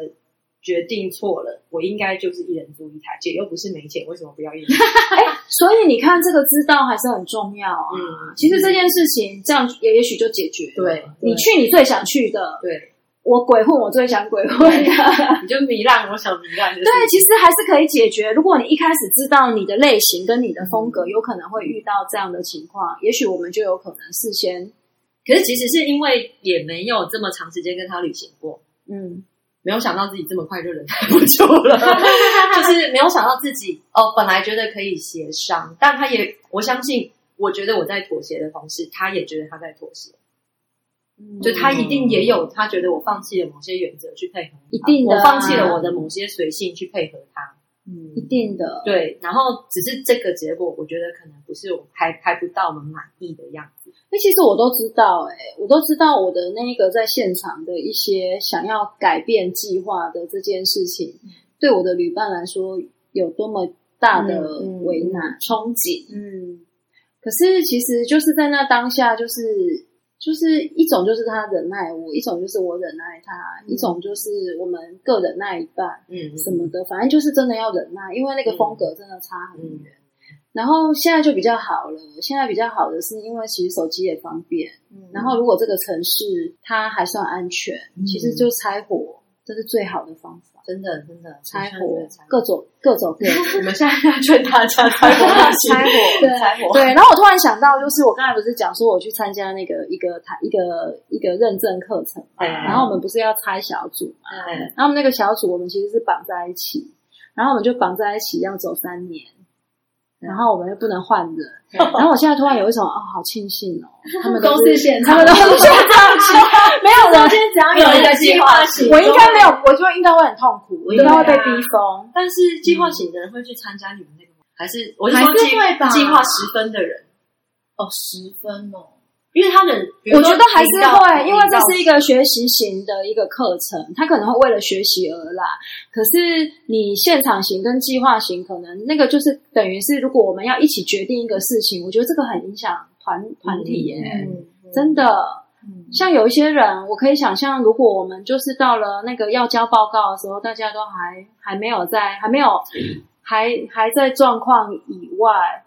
决定错了，我应该就是一人租一台，姐又不是没钱，为什么不要一人？所以你看这个知道还是很重要啊。嗯，其实这件事情这样也也许就解决了。对你去你最想去的，对，我鬼混我最想鬼混的。你就糜烂，我想糜烂，就是对，其实还是可以解决。如果你一开始知道你的类型跟你的风格，有可能会遇到这样的情况，也许我们就有可能事先，可是其实是因为也没有这么长时间跟他旅行过，嗯，没有想到自己这么快就忍耐不住了，就是没有想到自己哦，本来觉得可以协商，但他也我相信，我觉得我在妥协的同时，他也觉得他在妥协，就他一定也有他觉得我放弃了某些原则去配合，一定的啊我放弃了我的某些随性去配合他，嗯一定的。对，然后只是这个结果，我觉得可能不是我还还不到我们满意的样子。那其实我都知道、欸，我都知道我的那个在现场的一些想要改变计划的这件事情，对我的旅伴来说有多么大的嗯嗯为难、憧憬。嗯，可是其实就是在那当下，就是就是一种就是他忍耐我，一种就是我忍耐他，一种就是我们各忍耐一半嗯，什么的，反正就是真的要忍耐，因为那个风格真的差很嗯远。然后现在就比较好了，现在比较好的是因为其实手机也方便，嗯。然后如果这个城市它还算安全，嗯。其实就拆火，这是最好的方法。真的真的拆火火，各走各走各的。我们现在要劝大家拆火，拆火，对拆火，对，然后我突然想到，就是我刚才不是讲说我去参加那个一个台一个一个认证课程嘛，对。然后我们不是要拆小组嘛，嗯然后我们那个小组我们其实是绑在一起，然后我们就绑在一起要走三年，然后我们又不能换人，然后我现在突然有一种哦，好庆幸哦，他们都是是现场他们都是 现场去，没有人。今天只要有一个计划型，我应该没有，我就应该会很痛苦，我应该会被逼疯。但是计划型的人会去参加你们那个吗？还是我是还说计划十分的人，哦，十分哦，因为他们我觉得还是会，因为这是一个学习型的一个课程，他可能会为了学习而来。可是你现场型跟计划型，可能那个就是等于是，如果我们要一起决定一个事情，我觉得这个很影响团团体耶，嗯，真的。像有一些人，我可以想象，如果我们就是到了那个要交报告的时候，大家都还还没有在，还没有，还还在状况以外，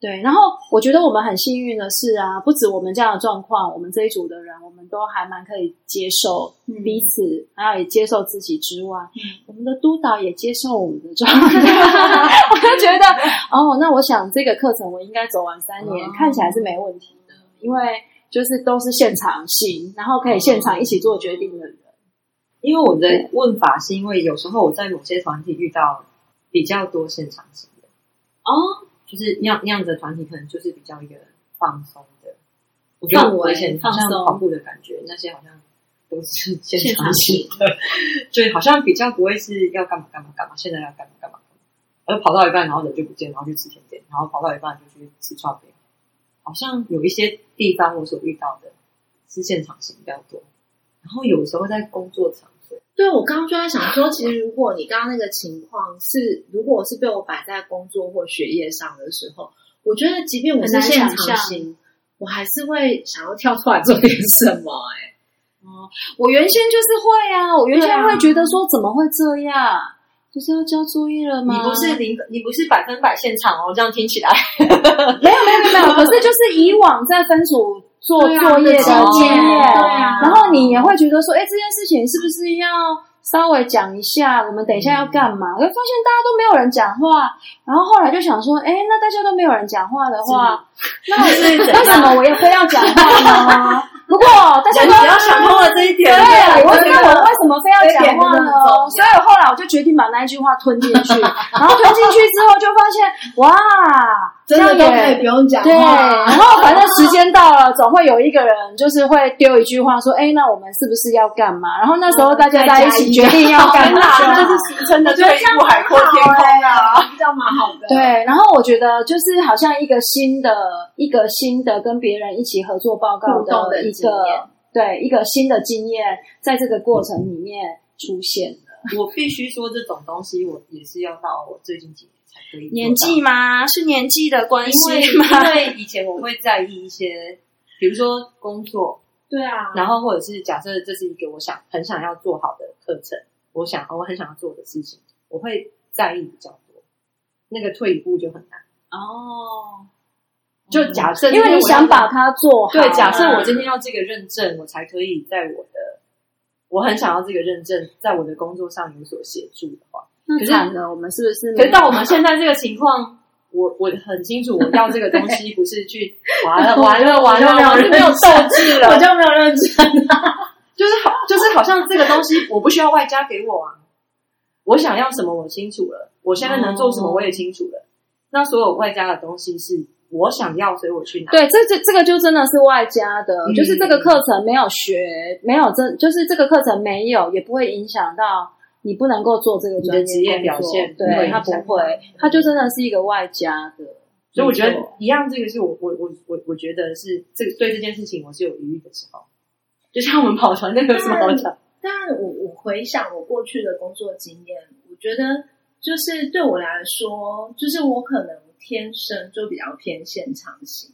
对。然后我觉得我们很幸运的是啊，不止我们这样的状况，我们这一组的人，我们都还蛮可以接受彼此，还有也接受自己之外，我们的督导也接受我们的状态，我就觉得哦，那我想这个课程我应该走完三年，哦看起来是没问题的，因为。就是都是现场型，然后可以现场一起做决定的人。因为我的问法是因为有时候我在某些团体遇到比较多现场型的，哦，就是那样那样子的团体可能就是比较一个放松的，我觉得我以前好像跑步的感觉，那些好像都是现现场型的，所以好像比较不会是要干嘛干嘛干嘛，现在要干嘛干嘛，而跑到一半然后人就不见，然后去吃甜点，然后跑到一半就去吃串饼，好像有一些地方我所遇到的是现场型比较多，然后有时候在工作场所，对，我刚刚就在想说，其实如果你刚刚那个情况是，如果是被我摆在工作或学业上的时候，我觉得即便我是现场型，我还是会想要跳出来做点什么、哎，我原先就是会啊，我原先会觉得说怎么会这样？不是要交作业了吗？你不是零，你不是百分百现场哦，这样听起来。没有没有没有，可是就是以往在分组做啊作业的经经验，对啊然后你也会觉得说，哎，这件事情是不是要稍微讲一下？我们等一下要干嘛？我就发现大家都没有人讲话，然后后来就想说，哎，那大家都没有人讲话的话，那 是为什么我也非要讲话呢？如果大家都要想通了这一点，对，我那我为什么非要讲话呢？所以后来我就决定把那一句话吞进去，然后吞进去之后就发现，哇，真的都可以不用讲话。对，然后反正时间到了，总会有一个人就是会丢一句话说：“哎，那我们是不是要干嘛？”然后那时候大家在一起决定要干嘛，这就是俗称的退一步海阔天空啊！这样蛮好的。对，然后我觉得就是好像一个新的、一个新的跟别人一起合作报告的个对一个新的经验，在这个过程里面出现了。我必须说，这种东西我也是要到我最近几年才可以年纪吗？是年纪的关系吗？因为以前我会在意一些，比如说工作，对啊，然后或者是假设这是一个我想很想要做好的课程，我想我很想要做的事情，我会在意比较多。那个退一步就很难。哦，就假设，因为你想把它做好，对，假设我今天要这个认证，我才可以在我的我很想要这个认证，在我的工作上有所协助的话，那惨了，我们是不是？可是到我们现在这个情况，我我很清楚，我要这个东西不是去完了完了完了，我是没有斗志了，我就没有认真。就是好就是好像这个东西我不需要外加给我啊，我想要什么我清楚了，我现在能做什么我也清楚了，那所有外加的东西是我想要，所以我去拿。对，这这这个就真的是外加的，嗯就是这个课程没有学，没有真，就是这个课程没有，也不会影响到你不能够做这个专你的职业表现对，他不会，他就真的是一个外加的。所以我觉得一样，这个是我我我我我觉得是这个对这件事情我是有余裕的时候，就像我们跑船那个有什么好讲？但我我回想我过去的工作经验，我觉得就是对我来说，就是我可能天生就比较偏现场型，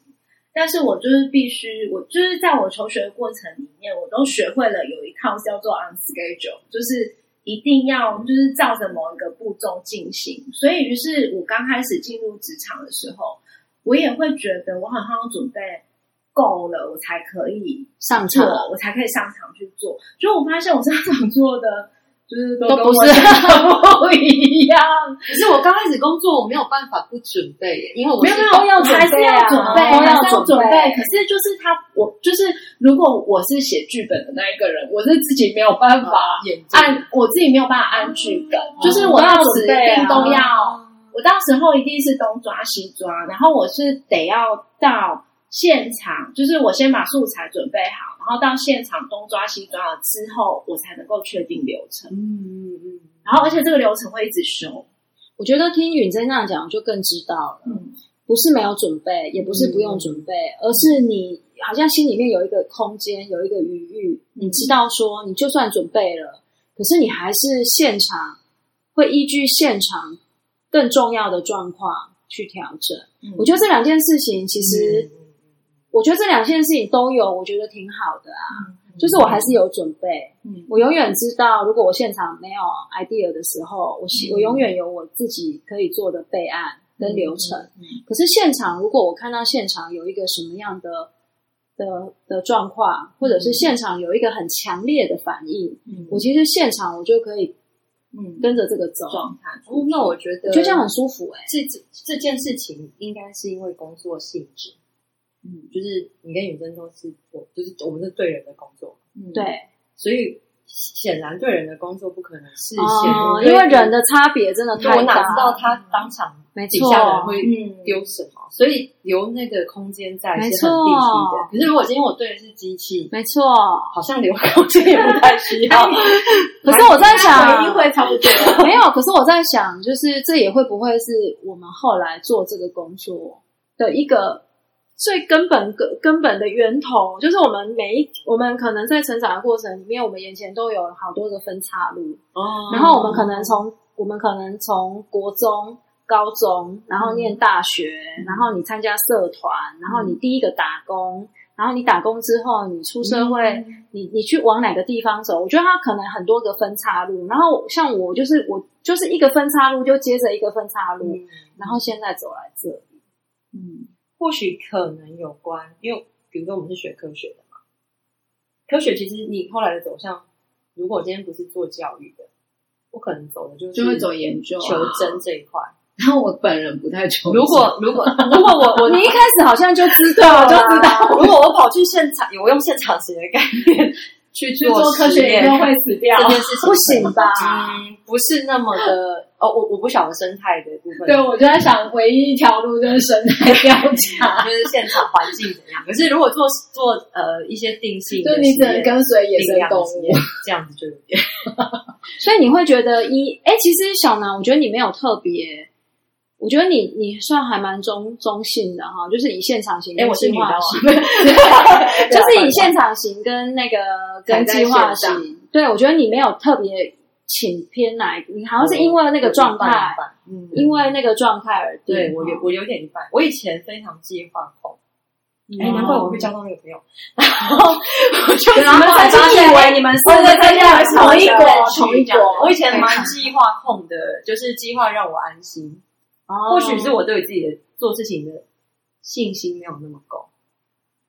但是我就是必须，我就是在我求学的过程里面，我都学会了有一套叫做 on schedule，就是一定要就是照着某一个步骤进行。所以，于是我刚开始进入职场的时候，我也会觉得我好像准备够了，我才可以上做场，我才可以上场去做。就我发现我上场做的，就是都都不是我想的不一样。可是我刚开始工作，我没有办法不准备耶，因为我没有没有，都要准备啊。还是要准备，都要还是要准准备。可是就是他，我就是如果我是写剧本的那一个人，我是自己没有办法眼按，我自己没有办法按剧本，就是我要到指定都要。我到时候一定是东抓西抓，然后我是得要到现场，就是我先把素材准备好，然后到现场东抓西抓了之后，我才能够确定流程。嗯嗯嗯，然后而且这个流程会一直修。我觉得听允珍这样讲，我就更知道了。嗯，不是没有准备，也不是不用准备，而是你好像心里面有一个空间，有一个余裕，你知道说，你就算准备了，可是你还是现场会依据现场更重要的状况去调整。嗯我觉得这两件事情，其实、我觉得这两件事情都有，我觉得挺好的啊。就是我还是有准备，嗯我永远知道，如果我现场没有 idea 的时候，我嗯我永远有我自己可以做的备案跟流程。嗯可是现场，如果我看到现场有一个什么样的的的状况，或者是现场有一个很强烈的反应，嗯我其实现场我就可以嗯跟着这个走，状态。哦，那我觉得就这样很舒服哎、这这这件事情应该是因为工作性质，嗯就是你跟允珍都是我，就是我们是对人的工作，嗯，对，所以显然对人的工作不可能是显哦，因为人的差别真的太大，哪知道他当场底没错下的人会嗯丢什么，所以留那个空间在是很必须的。可是如果今天我对的是机器，没错。好像留空间也不太需要。可是我在想，一定会差不多。没有，可是我在想，就是这也会不会是我们后来做这个工作的一个最根本根根本的源头，就是我们每一我们可能在成长的过程里面，我们眼前都有好多个分岔路，哦。然后我们可能从我们可能从国中、高中，然后念大学，然后你参加社团，然后你第一个打工，然后你打工之后，你出社会，你你去往哪个地方走？我觉得它可能很多个分岔路，然后像我就是我就是一个分岔路就接着一个分岔路，嗯。然后现在走来这里，嗯，或许可能有关，因为比如说我们是学科学的嘛，科学其实你后来的走向，如果今天不是做教育的，我可能走的就是就会走研究、啊、求真这一块。然后我本人不太求真，如果如果如果我我你一开始好像就知道了，就知道，如果我跑去现场，我用现场学的概念去去做科学研究会死掉这。件事情不行吧？嗯，不是那么的哦，我我不晓得生态的部分，对，我就在想，唯一一条路就是生态调查，就是现场环境怎样。可是如果做做呃一些定性的就，你只能跟随野定生动物这样子就有点 所以你会觉得一哎，其实小南，我觉得你没有特别，我觉得你你算还蛮中中性的哈，就是以现场型哎，跟我是计划女的 就是以现场型跟那个跟计划型，对我觉得你没有特别倾偏哪一个，你好像是因为那个状态，，嗯，因为那个状态而定。对我有我有点一半，我以前非常计划控，哎，嗯难怪我会交到那个朋友，然后我就然后曾经以为你们是对对对在同一国同一国。我以前蛮计划控的，就是计划让我安心。哦或许是我对自己的做事情的信心没有那么够，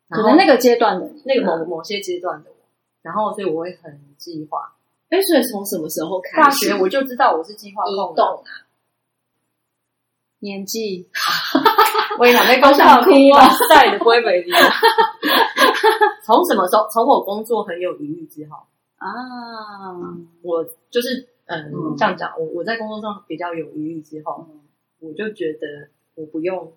可能那个阶段的那个某某些阶段的我，然后所以我会很计划。哎，所以从什么时候开始？大学我就知道我是计划移控的，动啊，年纪，我也想被公想哭哦晒的不会美丽。从什么时候？从我工作很有余裕之后，啊，我就是嗯嗯这样讲，我我在工作上比较有余裕之后，我就觉得我不用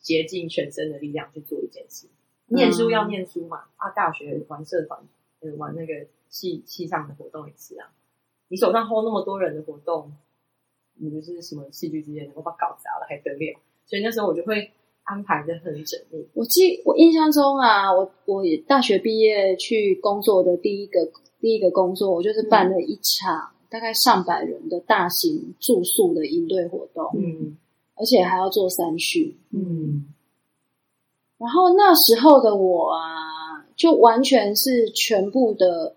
竭尽全身的力量去做一件事。念书要念书嘛，啊，大学玩社团，呃，玩那个系系上的活动也是啊。你手上 hold 那么多人的活动，你们是什么戏剧之夜能够把搞砸了还得了？所以那时候我就会安排的很缜密。我记我印象中啊，我我大学毕业去工作的第一个第一个工作，我就是办了一场、大概上百人的大型住宿的营队活动，嗯而且还要做三训。嗯然后那时候的我啊，就完全是全部的，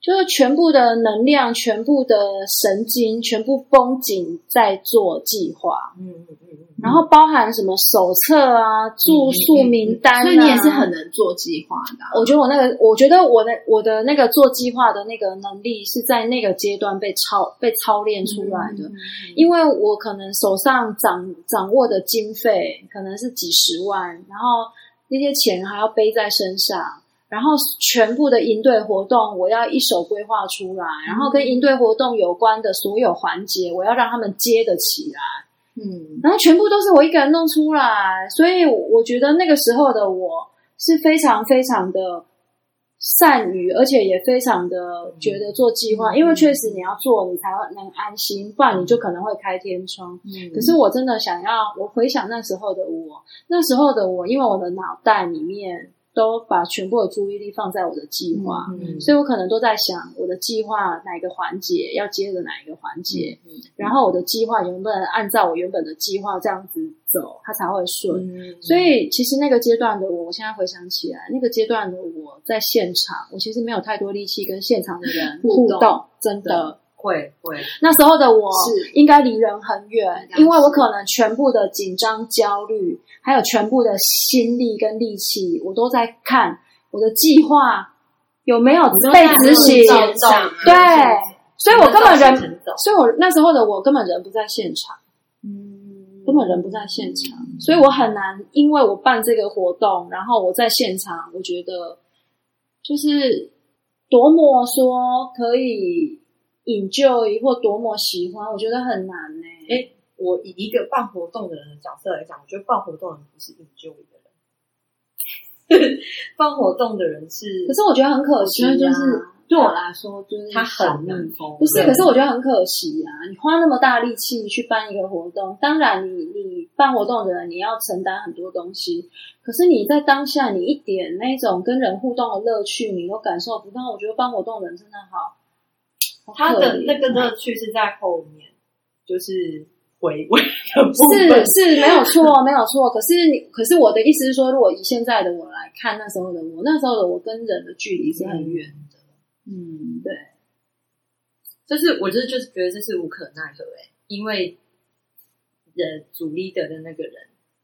就是全部的能量、全部的神经、全部绷紧在做计划，嗯嗯嗯嗯，然后包含什么手册啊、住宿名单、啊所以你也是很能做计划的啊。我觉得我那个，我觉得我的我的那个做计划的那个能力是在那个阶段被操被操练出来的，因为我可能手上掌掌握的经费可能是几十万，然后那些钱还要背在身上，然后全部的营队活动我要一手规划出来，然后跟营队活动有关的所有环节，我要让他们接得起来。嗯，然后全部都是我一个人弄出来，所以我觉得那个时候的我是非常非常的善于，而且也非常的觉得做计划，因为确实你要做，你才会能安心，不然你就可能会开天窗。嗯可是我真的想要，我回想那时候的我，那时候的我，因为我的脑袋里面都把全部的注意力放在我的计划，嗯所以我可能都在想我的计划哪一个环节要接着哪一个环节，嗯。然后我的计划能不能按照我原本的计划这样子走，它才会顺。嗯所以其实那个阶段的我，我现在回想起来，那个阶段的我在现场，我其实没有太多力气跟现场的人互动，真的。会会，那时候的我是。应该离人很远因为我可能全部的紧张、焦虑，还有全部的心力跟力气，我都在看我的计划有没有被执行。对，所以我根本人，所以我那时候的我根本人不在现场，嗯。根本人不在现场，所以我很难，因为我办这个活动，然后我在现场，我觉得就是多么说可以 enjoy 或多么喜欢，我觉得很难呢、哎我以一个办活动的人的角色来讲，我觉得办活动的人不是 enjoy 的人，办活动的人是可是我觉得很可惜、啊，就是对我来说，就是他很难不是，可是我觉得很可惜啊！你花那么大力气去办一个活动，当然你你办活动的人你要承担很多东西，可是你在当下你一点那种跟人互动的乐趣你都感受不到，我觉得办活动的人真的好，好他的那个乐趣是在后面，就是回味的是。是没有错，没有错。可是你，可是我的意思是说，如果以现在的我来看，那时候的我，那时候的我跟人的距离是很远的。嗯，对，就是我就是就是觉得这是无可奈何哎、因为人主 leader 的那个人，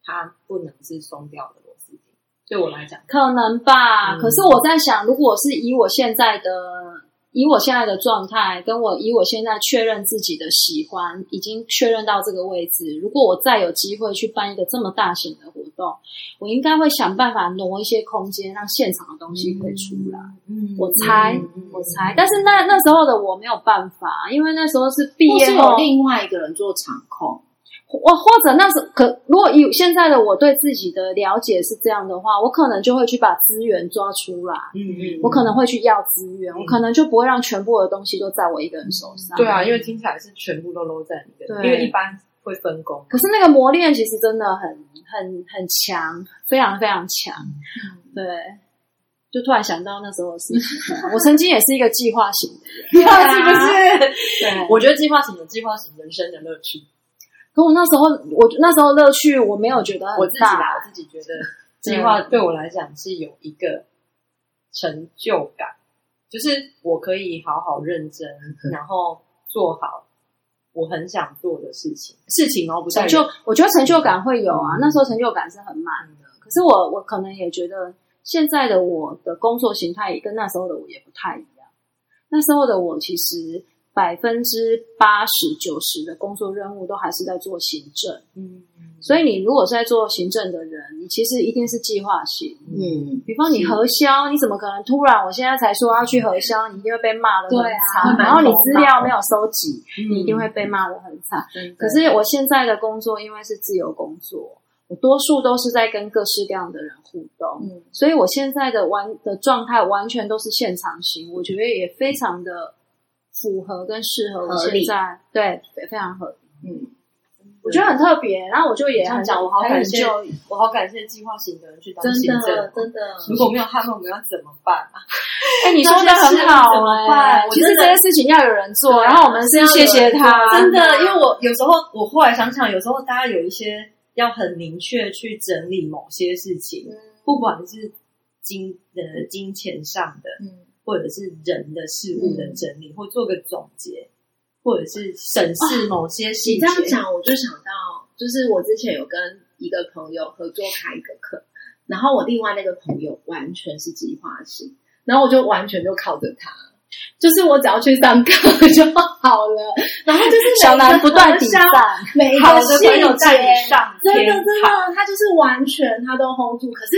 他不能是松掉的螺丝钉。对我来讲，可能吧。嗯可是我在想，如果是以我现在的。以我现在的状态，跟我以我现在确认自己的喜欢，已经确认到这个位置。如果我再有机会去办一个这么大型的活动，我应该会想办法挪一些空间，让现场的东西可以出来。嗯我猜，嗯我猜，但是那那时候的我没有办法，因为那时候是毕业后有，另外一个人做场控，我或者那时可如果有现在的我对自己的了解是这样的话，我可能就会去把资源抓出来，嗯嗯，我可能会去要资源，嗯我可能就不会让全部的东西都在我一个人手上。对啊，因为听起来是全部都搂在你的，对因为一般会分工。可是那个磨练其实真的很很很强，非常非常强。对，就突然想到那时候的事情，我曾经也是一个计划型的人，是不是？对，我觉得计划型有计划型人生的乐趣。可我那时候，我那时候乐趣我没有觉得很大。我自己啦，我自己觉得计划对我来讲是有一个成就感，就是我可以好好认真，然后做好我很想做的事情。事情哦，不是成就，我觉得成就感会有啊。嗯那时候成就感是很满的，可是我我可能也觉得现在的我的工作形态也跟那时候的我也不太一样。那时候的我其实百分之八十九十的工作任务都还是在做行政，嗯，所以你如果是在做行政的人，你其实一定是计划型。嗯，比方你核销，你怎么可能突然我现在才说要去核销，你一定会被骂的很惨。然后你资料没有收集，你你一定会被骂的很惨。可是我现在的工作，因为是自由工作，我多数都是在跟各式各样的人互动，嗯。所以我现在的完的状态完全都是现场型，我觉得也非常的符合跟适合我合理。现在，对，对非常合理。嗯，我觉得很特别，然后我就也很这样讲，我好感谢我好感谢计划型的人去当真行政的。真的，如果没有他们，我们要怎么办啊？哎，你说的很好哎、办其实这些事情要有人做，然后我们是谢谢他，真的，因为我有时候我后来想想，有时候大家有一些要很明确去整理某些事情，不管是金呃金钱上的，嗯，或者是人的事物的整理，或做个总结，或者是审视某些细节你。这样讲，我就想到，就是我之前有跟一个朋友合作开一个课，然后我另外那个朋友完全是计划型，然后我就完全就靠着他，就是我只要去上课就好了，然后就是小南不断抵抵赞，每一个细朋友带你节，上真的真。的，他就是完全他都 hold 住，可是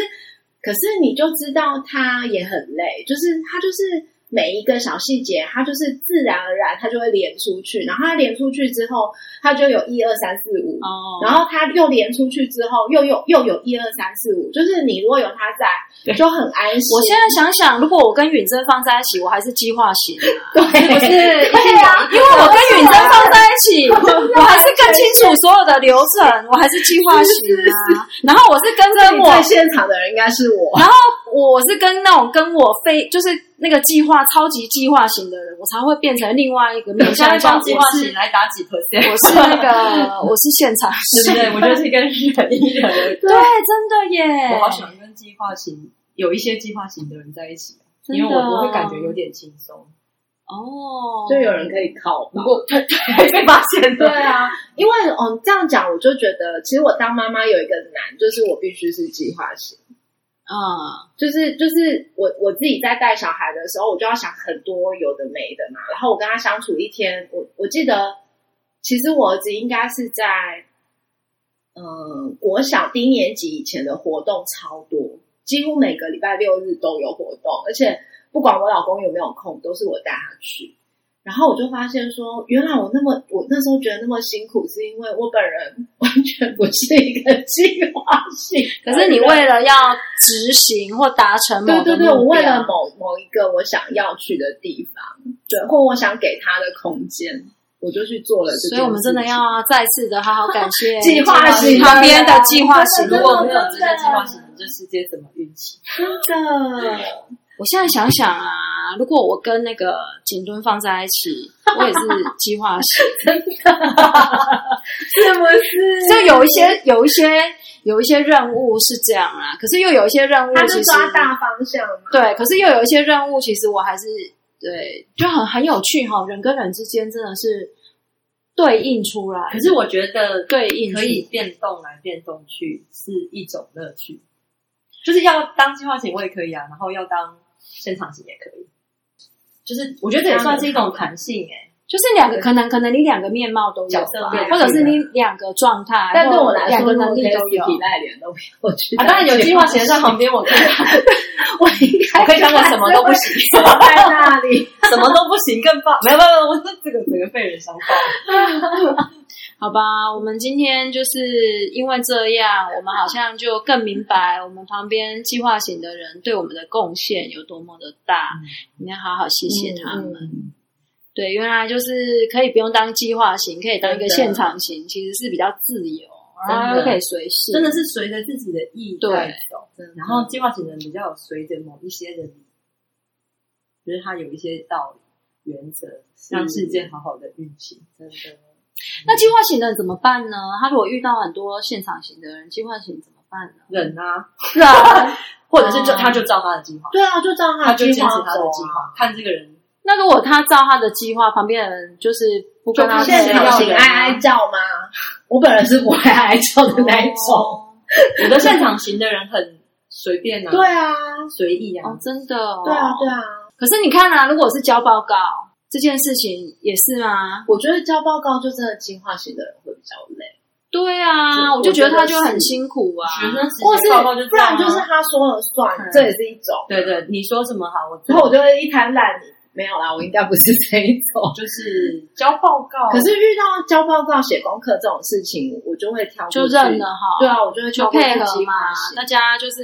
可是你就知道他也很累，就是他就是每一个小细节，它就是自然而然它就会连出去，然后它连出去之后，它就有一二三四五。哦然后它又连出去之后，又有又有一二三四五，就是你如果有他在，就很安心。我现在想想，如果我跟允珍放在一起，我还是计划型啊。对，不是，对啊，因为我跟允珍放在一起，我还是更清楚所有的流程，我还是计划型啊。然后我是跟着我在现场的人应该是我。然后我是跟那种跟我非就是那个计划超级计划型的人，我才会变成另外一个面向。现在帮计划型来打几 percent，我是那个 我是现场型，对不对？我就是跟人一人。对，真的耶！我好喜欢跟计划型有一些计划型的人在一起，因为我我会感觉有点轻松。哦，就有人可以靠不。过对对被发现对，啊，因为哦这样讲，我就觉得其实我当妈妈有一个难，就是我必须是计划型，啊，就是就是我我自己在带小孩的时候，我就要想很多有的没的嘛。然后我跟他相处一天，我我记得其实我儿子应该是在嗯、呃国小低年级以前的活动超多，几乎每个礼拜六日都有活动，而且。不管我老公有没有空，都是我带他去。然后我就发现说，原来我那么我那时候觉得那么辛苦，是因为我本人完全不是一个计划性。可是你为了要执行或达成某个对对对，我为了某某一个我想要去的地方，对，或我想给他的空间，我就去做了。所以我们真的要再次的好好感谢 计划型旁边的计划型 真的如果没有这些计划型，这世界怎么运行？真的。我现在想想啊，如果我跟那个景墩放在一起，我也是计划型。是不是？就有一些有一些有一些任务是这样啦，可是又有一些任务他其实就抓大方向嘛。对，可是又有一些任务，其实我还是对，就很很有趣哈、人跟人之间真的是对应出来，可是我觉得对应可以变动来变动去是一种乐趣，就是要当计划型我也可以啊，然后要当现场型也可以，就是我觉得这也算是一种弹性哎、就是两个可能可能你两个面貌都有或者是你两个状态，但对我来说，能力都有。脸都没有去。啊，当然有计划型在旁边，我可以，我应该我可以当个什么都不行，在那里。什么都不行更棒。没有没有，我是这个整个被人伤爆。好吧，我们今天就是因为这样，我们好像就更明白我们旁边计划型的人对我们的贡献有多么的大，我们要好好谢谢他们。嗯对，原来就是可以不用当计划型，可以当一个现场型，其实是比较自由，然后可以随性，真的是随着自己的意对在走，然后计划型的人比较有随着某一些人，就是他有一些道理、原则，让世界好好的运行。真的，那计划型的人怎么办呢？他如果遇到很多现场型的人，计划型怎么办呢？忍啊，忍，或者是就哦他就照他的计划，对啊，就照他就坚持划他的走啊。计划，看这个人那如果他照他的计划，旁边的人就是不跟他现场型要人哀哀叫吗？我本人是不会哀哀叫的 那一种。哦有的现场型的人很随便啊，对，啊，随意啊哦，，真的、哦，对啊，对啊。可是你看啊，如果是交报告这件事情，也是吗？我觉得交报告就真的计划型的人会比较累，对啊，我我就觉得他就很辛苦啊。学生时或是期报告就不然就是他说了算嗯，这也是一种。对对，你说什么好，我做然后我就会一滩烂泥。没有啦，我应该不是这一种。就是交报告，可是遇到交报告、写功课这种事情，我就会挑就认了哈，对啊，我就会去配合。嘛大家就是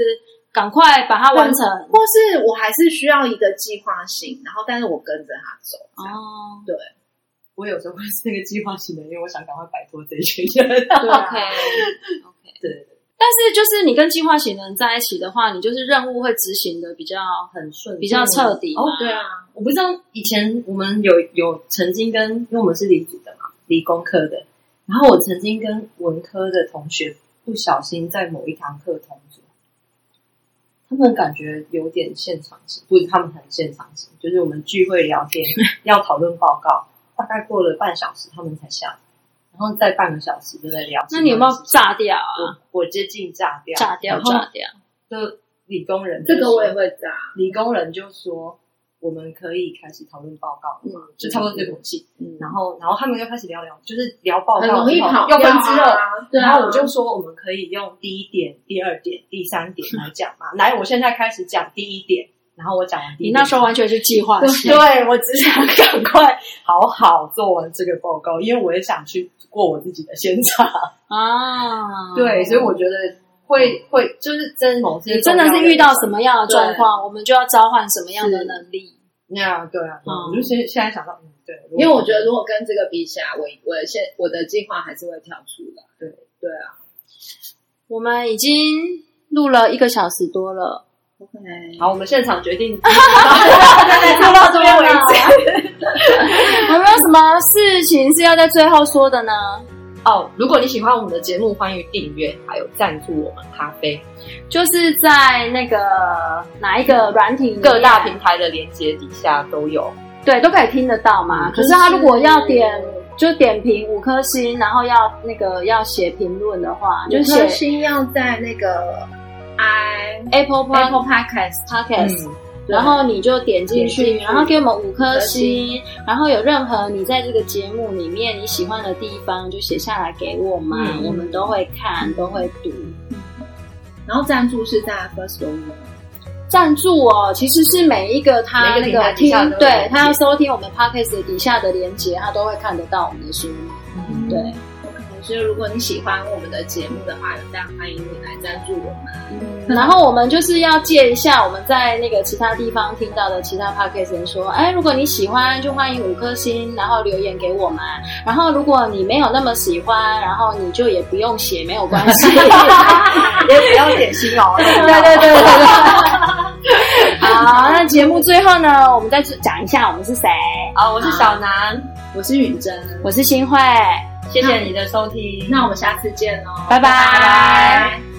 赶快把它完成。或是我还是需要一个计划性，然后但是我跟着他走。哦。对。我有时候会是那个计划型的，因为我想赶快摆脱这一群人。对啊，OK 对，但是就是你跟计划型的人在一起的话，你就是任务会执行的比较很顺，比较彻底哦，对啊，我不知道以前我们有有曾经跟，因为我们是理组的嘛，理工科的，然后我曾经跟文科的同学不小心在某一堂课同组，他们感觉有点现场型，不是他们很现场型，就是我们聚会聊天 要讨论报告，大概过了半小时他们才下来，然后再半个小时就在聊。那你有没有炸掉啊？我我接近炸掉，炸掉，炸掉！就理工人这个我也会炸。理工人就说我们可以开始讨论报告了嘛，嗯就差不多这口气。嗯然后，然后他们又开始聊聊，就是聊报告之后容易跑又分支了。啊。然后我就说，我们可以用第一点、第二点、第三点来讲嘛。来，我现在开始讲第一点，然后我讲完第一。你那时候完全是计划性，对我只想赶快好好做完这个报告，因为我也想去过我自己的现场。啊，对，所以我觉得会会就是真某些你真的是遇到什么样的状况，我们就要召唤什么样的能力。那样对啊，嗯我就现现在想到，嗯，对，因为我觉得如果跟这个比起来，我我现我的计划还是会跳出来。对对啊我们已经录了一个小时多了，，OK，好，我们现场决定，录到这边为止。有没有什么事情是要在最后说的呢？哦，如果你喜欢我们的节目，欢迎订阅，还有赞助我们咖啡，就是在那个哪一个软体各大平台的连接底下都有。对都可以听得到嘛。嗯可是他如果要点就点评五颗星，然后要那个要写评论的话，就五颗星要在那个 i Apple Pod- Apple Podcast，Podcast，、嗯然后你就点进去，进去。然后给我们五颗星，然后有任何你在这个节目里面你喜欢的地方，就写下来给我们，嗯。我们都会看，都会读。然后赞助是在 First Story，赞助哦，其实是每一个他那个听对他要收听我们 podcast 的底下的连接，他都会看得到我们的书。嗯。对所以如果你喜欢我们的节目的话，也非常欢迎你来赞助我们。然后我们就是要借一下我们在那个其他地方听到的其他 podcast 人说，哎，如果你喜欢，就欢迎五颗星，然后留言给我们。然后如果你没有那么喜欢，然后你就也不用写，没有关系。也不要点心哦。对对对对对。好，那节目最后呢，我们再讲一下我们是谁。哦，我是小南，我是允珍，我是新慧，谢谢你的收听，那我们下次见喽，拜拜。拜拜